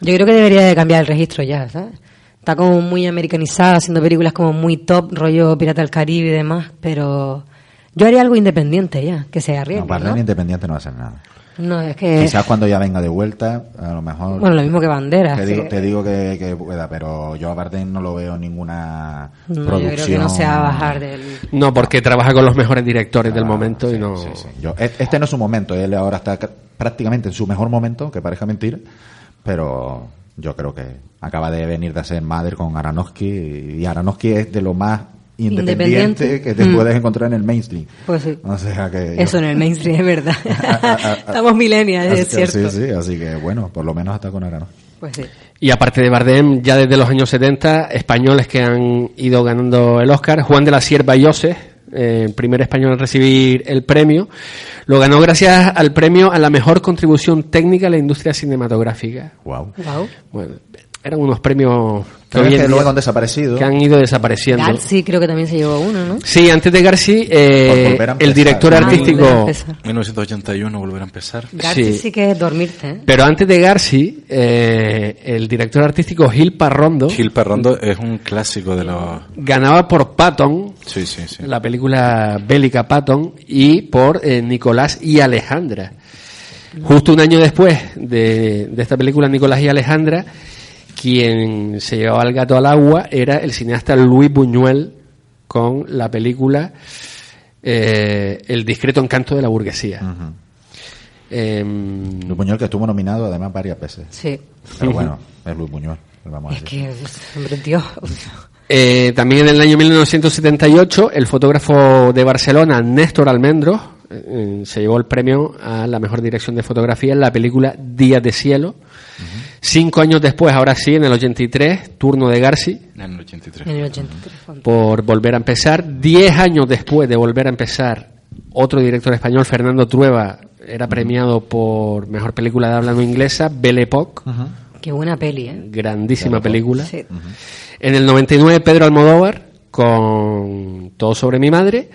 Yo creo que debería de cambiar el registro ya, ¿sabes? Está como muy americanizado, haciendo películas como muy top, rollo Pirata del Caribe y demás, pero yo haría algo independiente ya, que se arriesgue, No, Bardem ¿no? independiente no va a hacer nada. No, es que... Quizás cuando ya venga de vuelta, a lo mejor... Bueno, lo mismo que Banderas. Te digo, que- te digo que, que pueda, pero yo a Bardem no lo veo ninguna No, yo producción. creo que no se va a bajar del... No, porque trabaja con los mejores directores del momento y no... Sí, sí. Yo- e- este no es su momento, él ahora está prácticamente en su mejor momento, que parezca mentira, pero yo creo que acaba de venir de hacer Mother con Aronofsky y Aronofsky es de lo más independiente, Independiente. que te Mm. puedes encontrar en el mainstream. Pues sí. O sea que Eso en el mainstream, es verdad. Estamos millennials, es que cierto. Sí, sí, así que bueno, por lo menos hasta con Arano. Pues sí. Y aparte de Bardem, ya desde los años 70, españoles que han ido ganando el Oscar, Juan de la Sierva Yose, eh, el primer español en recibir el premio, lo ganó gracias al premio a la mejor contribución técnica a la industria cinematográfica. Wow. Wow. Bueno, eran unos premios que, hoy luego han desaparecido. que han ido desapareciendo. Garci creo que también se llevó uno, ¿no? Sí, antes de Garci, eh, el director Ah, artístico... empezar. 1981, volver a empezar. Garci Sí. sí. que es dormirte, ¿eh? Pero antes de Garci, eh, el director artístico Gil Parrondo Gil Parrondo es un clásico de los... ganaba por Patton, Sí, sí, sí. la película bélica Patton, y por eh, Nicolás y Alejandra. Justo un año después de, de esta película, Nicolás y Alejandra, quien se llevaba el gato al agua era el cineasta Luis Buñuel con la película eh, El discreto encanto de la burguesía. Em, Luis Buñuel que estuvo nominado además varias veces. Sí. Pero bueno, es Luis Buñuel. Vamos a Es decir. que, hombre, Dios. Eh, también en el año 1978, el fotógrafo de Barcelona, Néstor Almendros, eh, se llevó el premio a la mejor dirección de fotografía en la película Días de Cielo. Cinco años después, ahora sí, en el 83, turno de Garci, En el 83. En el 83. fantástico. por volver a empezar. Diez años después de volver a empezar, otro director español, Fernando Trueba, era premiado por mejor película de habla no inglesa, Belle Époque, Qué buena peli, ¿eh? grandísima película. Sí. En el 99 Pedro Almodóvar con Todo sobre mi madre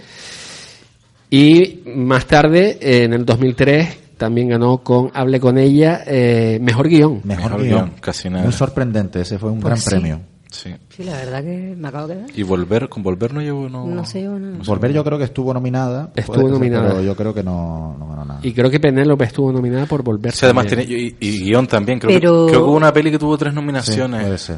y más tarde en el 2003 también ganó con Hable con ella eh, mejor guion. Mejor, Mejor guion. guion, casi nada. Muy sorprendente, ese fue un Pues gran sí. premio. Sí. Sí, la verdad que me acabo de quedar. Y volver, con volver no llevo... No, No sé yo, no. Volver yo creo que estuvo nominada. Estuvo nominada. Pero yo creo que no, no ganó nada. Y creo que Penélope estuvo nominada por volver. Sí, además tiene, y, y guion también. Creo, Pero- que, creo que hubo una peli que tuvo tres Sí, nominaciones. puede ser.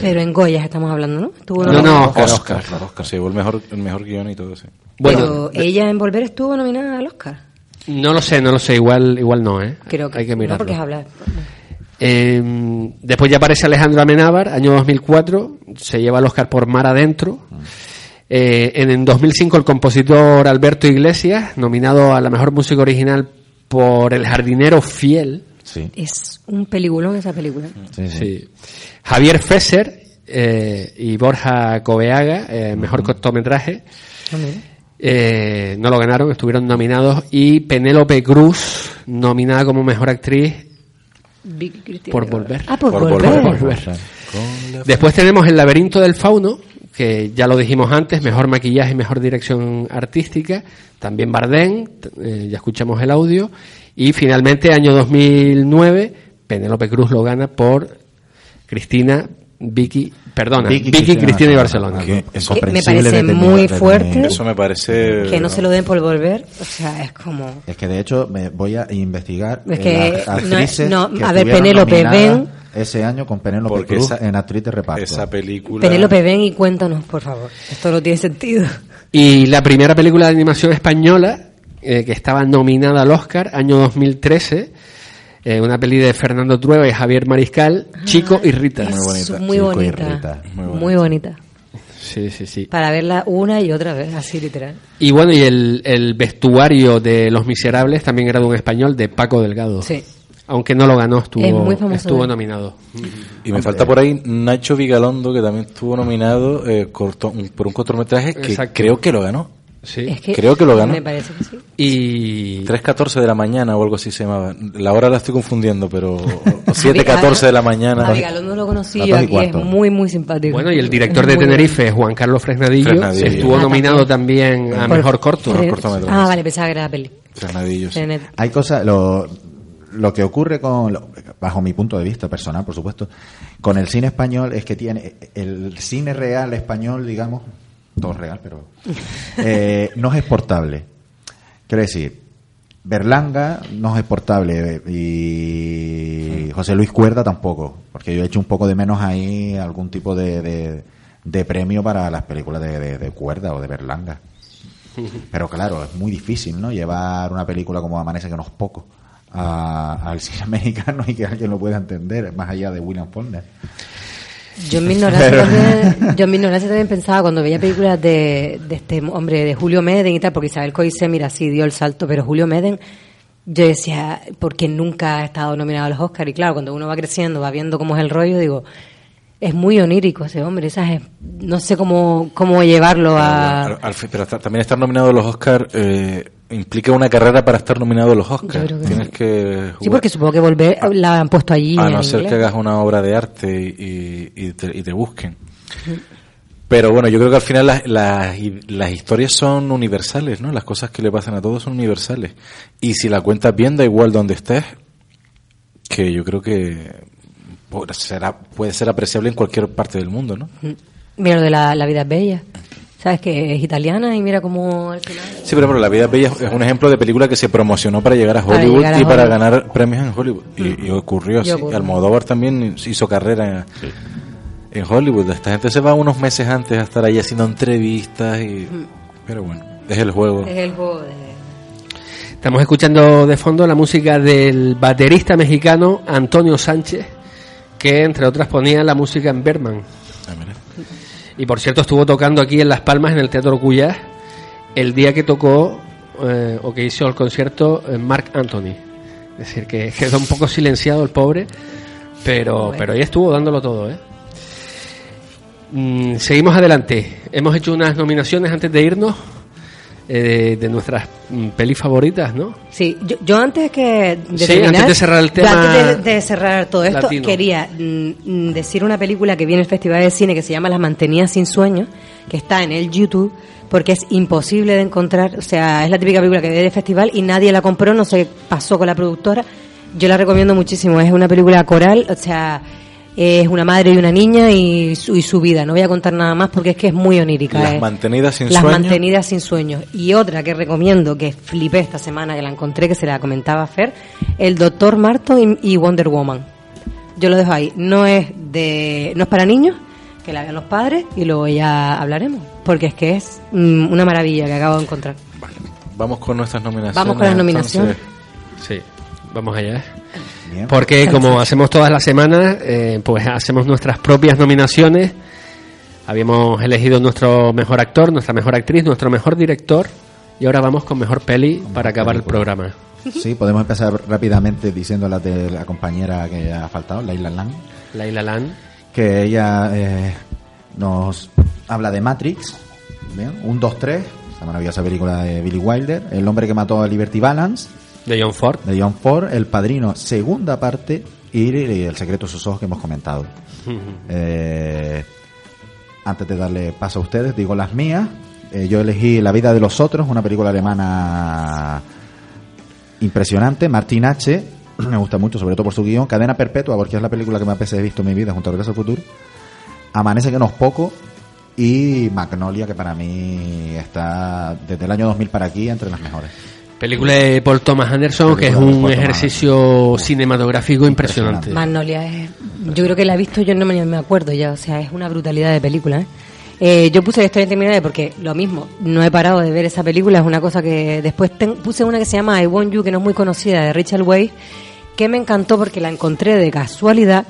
Pero en Goyas estamos hablando, ¿no? Estuvo No, nominada. no, Oscar, Oscar. Oscar, Oscar, sí, el mejor, el mejor guion y todo, sí. Bueno, Pero ella en Volver estuvo nominada al Oscar. No lo sé, no lo sé, igual igual no, ¿eh? Creo que, Hay que no, mirarlo. porque es hablar. Eh, después ya aparece Alejandro Amenábar, año 2004, se lleva el Oscar por Mar Adentro. Eh, en, en 2005 el compositor Alberto Iglesias, nominado a la mejor música original por El jardinero fiel. Sí, Es un peliculón esa película. sí, sí. Sí. Javier Fesser eh, y Borja Coveaga, eh, mejor cortometraje. No. Eh, no lo ganaron, estuvieron nominados. Y Penélope Cruz, nominada como mejor actriz por volver. Ah, por, Por volver. volver. Volver. Después tenemos El laberinto del fauno, que ya lo dijimos antes, mejor maquillaje y mejor dirección artística. También Bardem, eh, ya escuchamos el audio. Y finalmente, año 2009, Penélope Cruz lo gana por Cristina, Vicky, perdona, Vicky, Cristina, y Barcelona. Que Es me parece muy fuerte. Eso me parece... Que no se lo den por volver. O sea, es como. Es que de hecho me voy a investigar Es que las no- actrices no, que a ver, Penélope, ven. ese año con Penélope Porque Cruz esa- en actriz de reparto. Esa película... Penélope, ven y cuéntanos, por favor. Esto no tiene sentido. Y la primera película de animación española eh, que estaba nominada al Oscar, año 2013, eh, una peli de Fernando Trueba y Javier Mariscal, Chico y Rita. Muy bonita. Muy Chico y bonita. Rita. Muy Muy bonita. Sí, sí, sí. Para verla una y otra vez, así literal. Y bueno, y el, el vestuario de Los Miserables también era de un español, de Paco Delgado. Sí. Aunque no lo ganó, estuvo, Es estuvo él. nominado. Y me falta por ahí Nacho Vigalondo, que también estuvo nominado eh, corto- por un cortometraje que Exacto. creo que lo ganó. Sí. Es que Creo que lo ganó. Me parece que sí. Y 3.14 de la mañana o algo así se llamaba. La hora la estoy confundiendo, pero... o A 7.14 de la mañana. A Vigalondo no lo conocí yo aquí, es muy, muy simpático. bueno, y el director de Tenerife, Juan Carlos Fresnadillo, Fresnadillo. estuvo Ah, nominado también a Por- Mejor Corto. Fre- cortometrajes. Ah, vale, pensaba que era la peli. Fresnadillo, sí. Hay cosas, lo, lo que ocurre con, lo- bajo mi punto de vista personal, por supuesto, con el cine español es que tiene, el cine real español, digamos, todo real, pero eh, no es exportable. Quiero decir, Berlanga no es exportable y José Luis Cuerda tampoco, porque yo he hecho un poco de menos ahí algún tipo de, de, premio para las películas de, Cuerda o de Berlanga. Pero claro, es muy difícil, ¿no? Llevar una película como Amanece que no es poco al cine mexicano y que alguien lo pueda entender, más allá de William Faulkner. Yo en mi ignorancia, también, yo en mi ignorancia también pensaba cuando veía películas de, de este hombre, de Julio Meden y tal, porque Isabel Coise, mira, sí dio el salto, pero Julio Meden, yo decía, porque nunca ha estado nominado a los Oscars? Y claro, cuando uno va creciendo, va viendo cómo es el rollo, digo, es muy onírico ese hombre, ¿sabes? No sé cómo, cómo llevarlo a... Pero ta- también estar nominado a los Oscars eh, implica una carrera para estar nominado a los Oscars. que Tienes sí. que Sí, porque supongo que volver la han puesto allí a no ser inglés. que hagas una obra de arte y, y- te, y te busquen. Pero bueno, yo creo que al final las, las, las historias son universales, ¿no? Las cosas que le pasan a todos son universales. Y si la cuentas bien, da igual donde estés, que yo creo que será, puede ser apreciable en cualquier parte del mundo, ¿no? Mira lo de la, la vida es bella. ¿Sabes que es italiana y mira cómo al final... Sí, pero, pero La vida es bella es un ejemplo de película que se promocionó para llegar a Para Hollywood llegar a y para ganar premios en Hollywood. Y, y ocurrió Y así. ocurrió. Almodóvar también hizo carrera en, en Hollywood. Esta gente se va unos meses antes a estar ahí haciendo entrevistas. y Pero bueno, es el juego. Es el juego de... Estamos escuchando de fondo la música del baterista mexicano Antonio Sánchez, que entre otras ponía la música en Berman. Y por cierto estuvo tocando aquí en Las Palmas, en el Teatro Cuyás, el día que tocó eh, o que hizo el concierto eh, Mark Anthony. Es decir, que quedó un poco silenciado el pobre, pero, Bueno. pero ahí estuvo dándolo todo. ¿eh? Mm, seguimos adelante. Hemos hecho unas nominaciones antes de irnos eh, de nuestras mm, pelis favoritas, ¿no? Sí, yo, yo antes que de Sí, terminar, antes de cerrar el tema antes de, de cerrar todo esto, latino. quería mm, mm, decir una película que viene el Festival de Cine que se llama Las mantenidas sin sueños, que está en el YouTube, porque es imposible de encontrar, o sea, es la típica película que ve del festival y nadie la compró, no sé qué pasó con la productora. Yo la recomiendo muchísimo, es una película coral, o sea, es una madre y una niña y su, y su vida. No voy a contar nada más porque es que es muy onírica. Las eh. mantenidas sin Las sueño. mantenidas sin sueños. Y otra que recomiendo, que flipé esta semana, que la encontré, que se la comentaba Fer, el Doctor Martin y, y Wonder Woman. Yo lo dejo ahí. No es de, no es para niños, que la vean los padres y luego ya hablaremos. Porque es que es mm, una maravilla que acabo de encontrar. Vamos con nuestras nominaciones. Vamos con las nominaciones. entonces. Sí, vamos allá. Bien. Porque como hacemos todas las semanas, eh, pues hacemos nuestras propias nominaciones. Habíamos elegido nuestro mejor actor, nuestra mejor actriz, nuestro mejor director. Y ahora vamos con mejor peli para acabar el programa. Sí, podemos empezar rápidamente diciendo la de la compañera que ha faltado, Laila Lang, Laila Land. que ella eh, nos habla de Matrix, ¿bien? un 2-3, esa maravillosa película de Billy Wilder, El hombre que mató a Liberty Balance, De John Ford. de John Ford, El Padrino, segunda parte, y El secreto de sus ojos que hemos comentado. Eh, antes de darle paso a ustedes, digo las mías. Eh, yo elegí La vida de los otros, una película alemana impresionante. Martin H. Me gusta mucho, sobre todo por su guion. Cadena Perpetua, porque es la película que más veces he visto en mi vida junto a Regreso al Futuro. Amanece que no es poco. Y Magnolia, que para mí está desde el año 2000 para aquí entre las mejores. Película de Paul Thomas Anderson, que es un ejercicio cinematográfico impresionante. Magnolia es, yo creo que la he visto, yo no me, me acuerdo ya, o sea, es una brutalidad de película. ¿eh? Eh, yo puse la historia interminable porque lo mismo, no he parado de ver esa película, es una cosa que después ten- puse una que se llama I Want You, que no es muy conocida, de Richard Way, que me encantó porque la encontré de casualidad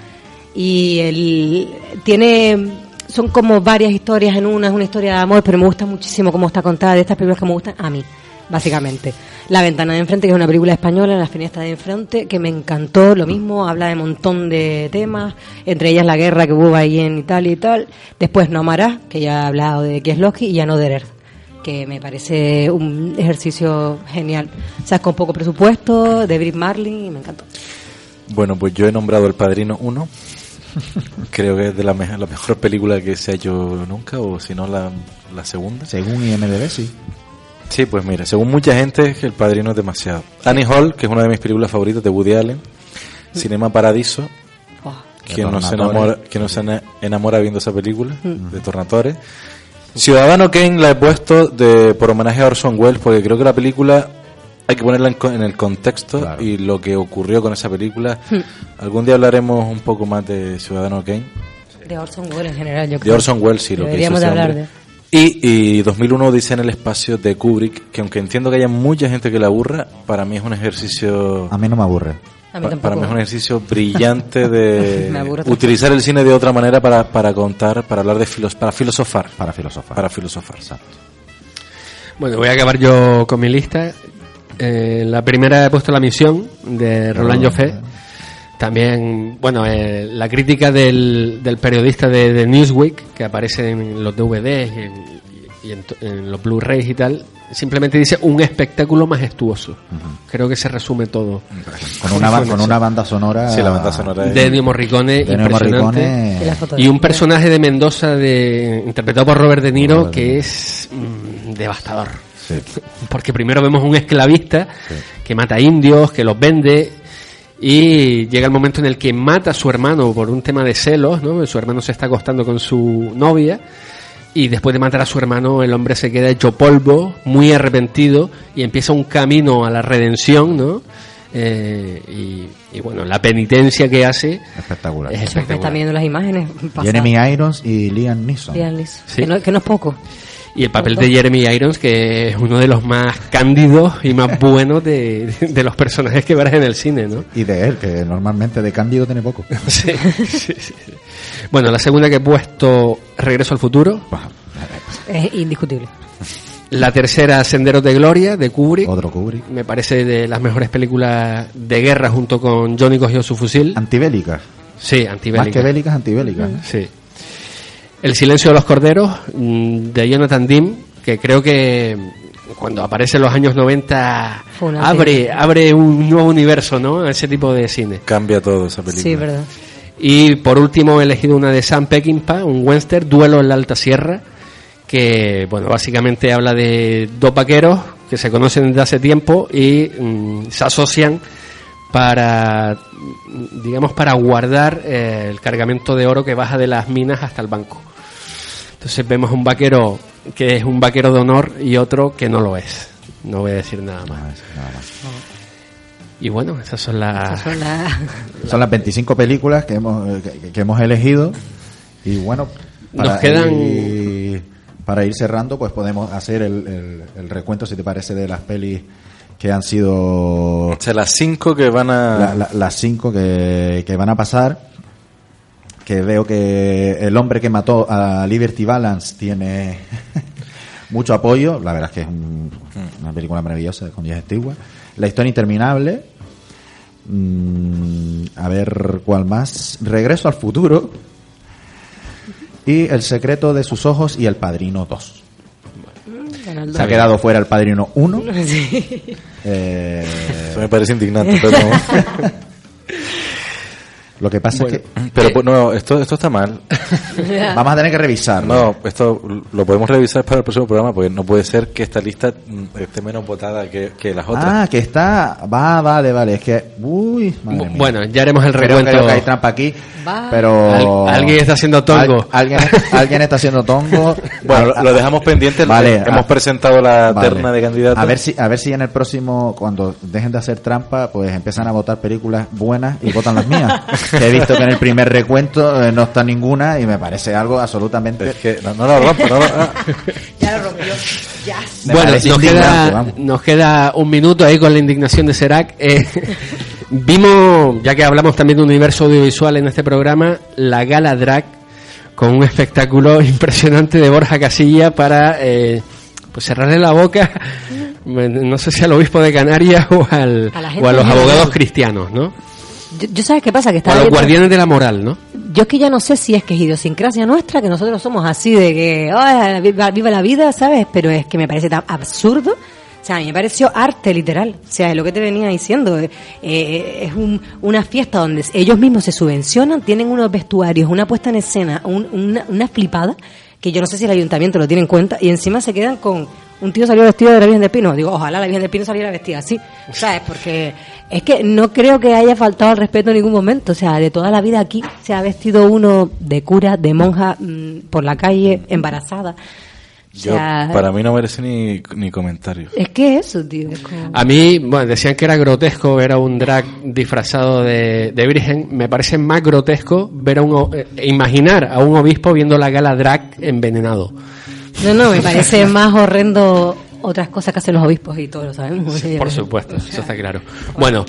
y el, tiene, son como varias historias en una, es una historia de amor, pero me gusta muchísimo cómo está contada, de estas películas que me gustan a mí, básicamente. La ventana de enfrente, que es una película española, La finestra de enfrente, que me encantó, lo mismo, habla de un montón de temas, entre ellas la guerra que hubo ahí en Italia y tal. Después No Amarás, que ya he hablado de Kieslowski, y Another Earth, que me parece un ejercicio genial. O sea, es con poco presupuesto, de Brit Marlin, y me encantó. Bueno, pues yo he nombrado El Padrino 1. Creo que es de la, me- la mejor película que se ha hecho nunca, o si no, la, la segunda. Según IMDB, sí. Sí, pues mira, según mucha gente, El Padrino es demasiado. Annie Hall, que es una de mis películas favoritas de Woody Allen. Cinema Paradiso. Oh, Quien no, se enamora, quien no se ena- enamora viendo esa película de Tornatore. Ciudadano Kane la he puesto de, por homenaje a Orson Welles porque creo que la película hay que ponerla en, co- en el contexto Claro. y lo que ocurrió con esa película. Algún día hablaremos un poco más de Ciudadano Kane. de Orson Welles en general, yo De creo. Orson Welles, sí, lo que hizo Deberíamos de hablar hombre. de... Y, y 2001 dice en el espacio de Kubrick, que aunque entiendo que haya mucha gente que la aburra, para mí es un ejercicio... A mí no me aburre. A mí para mí es un ejercicio brillante de utilizar el cine de otra manera para, para contar, para hablar de filos, para filosofar. Para filosofar. Para filosofar. Bueno, voy a acabar yo con mi lista. Eh, la primera he puesto La Misión de Roland Joffé. También, bueno, eh, la crítica del, del periodista de, de Newsweek, que aparece en los DVDs y en, y en to- en los Blu-rays y tal, simplemente dice un espectáculo majestuoso. Creo que se resume todo. Con una, con una banda sonora. Sí, la banda sonora es- de Ennio Morricone, de impresionante. Morricone. Y un personaje de Mendoza de, interpretado por Robert De Niro Robert De que Niro. es mm, devastador. Sí. Porque primero vemos un esclavista que mata indios, que los vende y llega el momento en el que mata a su hermano por un tema de celos, ¿no? Su hermano se está acostando con su novia y después de matar a su hermano el hombre se queda hecho polvo, muy arrepentido y empieza un camino a la redención, ¿no? Eh, y, y bueno, la penitencia que hace Espectacular. es Me están espectacular. viendo las imágenes. pasadas. Jeremy Irons y Liam Neeson. Liam Neeson. Sí. Que, no, que no es poco. Y el papel de Jeremy Irons, que es uno de los más cándidos y más buenos de, de los personajes que verás en el cine, ¿no? Y de él, que normalmente de Cándido tiene poco. Sí, sí, sí. Bueno, la segunda que he puesto, Regreso al futuro. Es indiscutible. La tercera, Senderos de Gloria, de Kubrick. Otro Kubrick. Me parece de las mejores películas de guerra junto con Johnny cogió su fusil. Antibélicas. Sí, Más antibélica. que bélicas, antibélicas. Sí. El silencio de los corderos, mm, de Jonathan Dim, que creo que cuando aparece en los años 90 Fue una abre, película. abre un nuevo universo, ¿no? A ese tipo de cine. Cambia todo esa película. Sí, verdad. Y por último he elegido una de Sam Peckinpah, un western, Duelo en la Alta Sierra, que bueno, básicamente habla de dos vaqueros que se conocen desde hace tiempo y mm, se asocian para digamos para guardar eh, el cargamento de oro que baja de las minas hasta el banco. Entonces vemos un vaquero que es un vaquero de honor y otro que no lo es. No voy a decir nada más. Nada. Y bueno, esas son las Esas son las- Son las 25 películas que hemos, que, que hemos elegido. Y bueno, Nos quedan- ir, para ir cerrando, pues podemos hacer el, el- el recuento, si te parece, de las pelis que han sido O sea, las cinco que van a... la- la- las cinco que, que van a pasar. Que veo que el hombre que mató a Liberty Balance tiene mucho apoyo. La verdad es que es un- una película maravillosa con Jess Stewart. La historia interminable. Mm, a ver cuál más. Regreso al futuro. Y El secreto de sus ojos y El padrino 2. Se ha quedado fuera El padrino 1. Sí. Eh, Eso me parece indignante, pero... lo que pasa Bueno. es que pero pues, no, esto, esto está mal. vamos a tener que revisarlo. No, esto lo podemos revisar para el próximo programa porque no puede ser que esta lista mm, esté menos votada que, que las otras. Ah, que está. Va, vale, vale. Es que. Uy, madre mía. bueno, ya haremos el recuento. creo que hay trampa aquí. Va. Pero. Al- alguien está haciendo tongo. Al- alguien, alguien está haciendo tongo. Bueno, lo dejamos pendiente. Vale, Hemos a- presentado la vale. terna de candidatos. A ver si, a ver si en el próximo, cuando dejen de hacer trampa, pues empiezan a votar películas buenas y votan las mías. que he visto que en el primer recuento eh, no está ninguna y me parece algo absolutamente. Es que no, no lo rompa, no lo- ah. Ya lo rompió. Ya. Bueno, nos queda, vamos. nos queda un minuto ahí con la indignación de Serac. Eh, vimos, ya que hablamos también de universo audiovisual en este programa, la gala drag con un espectáculo impresionante de Borja Casilla para eh, pues cerrarle la boca, no sé si al obispo de Canarias o, al, A o a los abogados cristianos, ¿no? Yo, yo sabes qué pasa, que estaba los guardianes de la moral, ¿no? Yo es que ya no sé si es que es idiosincrasia nuestra, que nosotros somos así de que, "Ay, viva, viva la vida, ¿sabes? Pero es que me parece tan absurdo. O sea, a mí me pareció arte literal. O sea, es lo que te venía diciendo. eh, eh, es un- una fiesta donde ellos mismos se subvencionan, tienen unos vestuarios, una puesta en escena, un- una, una flipada, que yo no sé si el ayuntamiento lo tiene en cuenta, y encima se quedan con un tío salió vestido de la Virgen del Pino. Digo, ojalá la Virgen del Pino saliera vestida así, ¿sabes? Porque es que no creo que haya faltado al respeto en ningún momento. O sea, de toda la vida aquí se ha vestido uno de cura, de monja, mm, por la calle, embarazada. O Yo, sea, para mí no merece ni, ni comentario. es que eso, tío. es como- A mí, bueno, decían que era grotesco ver a un drag disfrazado de, de virgen. Me parece más grotesco ver a un, eh, imaginar a un obispo viendo la gala drag envenenado. No, no, me parece más horrendo otras cosas que hacen los obispos y todo lo sabemos. Por supuesto, eso está claro. Bueno,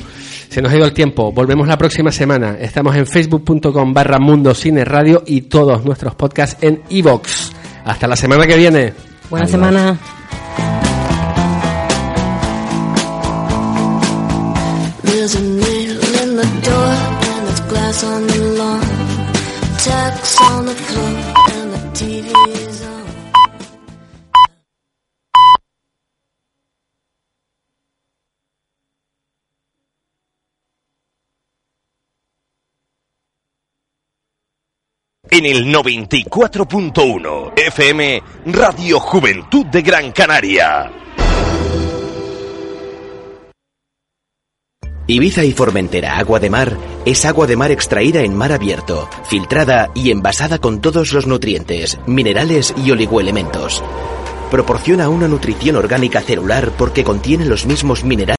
se nos ha ido el tiempo. Volvemos la próxima semana. Estamos en facebook.com barra Mundo Cine Radio y todos nuestros podcasts en iVox. Hasta la semana que viene. Buena semana. En el 94.1 FM Radio Juventud de Gran Canaria. Ibiza y Formentera Agua de Mar es agua de mar extraída en mar abierto, filtrada y envasada con todos los nutrientes, minerales y oligoelementos. Proporciona una nutrición orgánica celular porque contiene los mismos minerales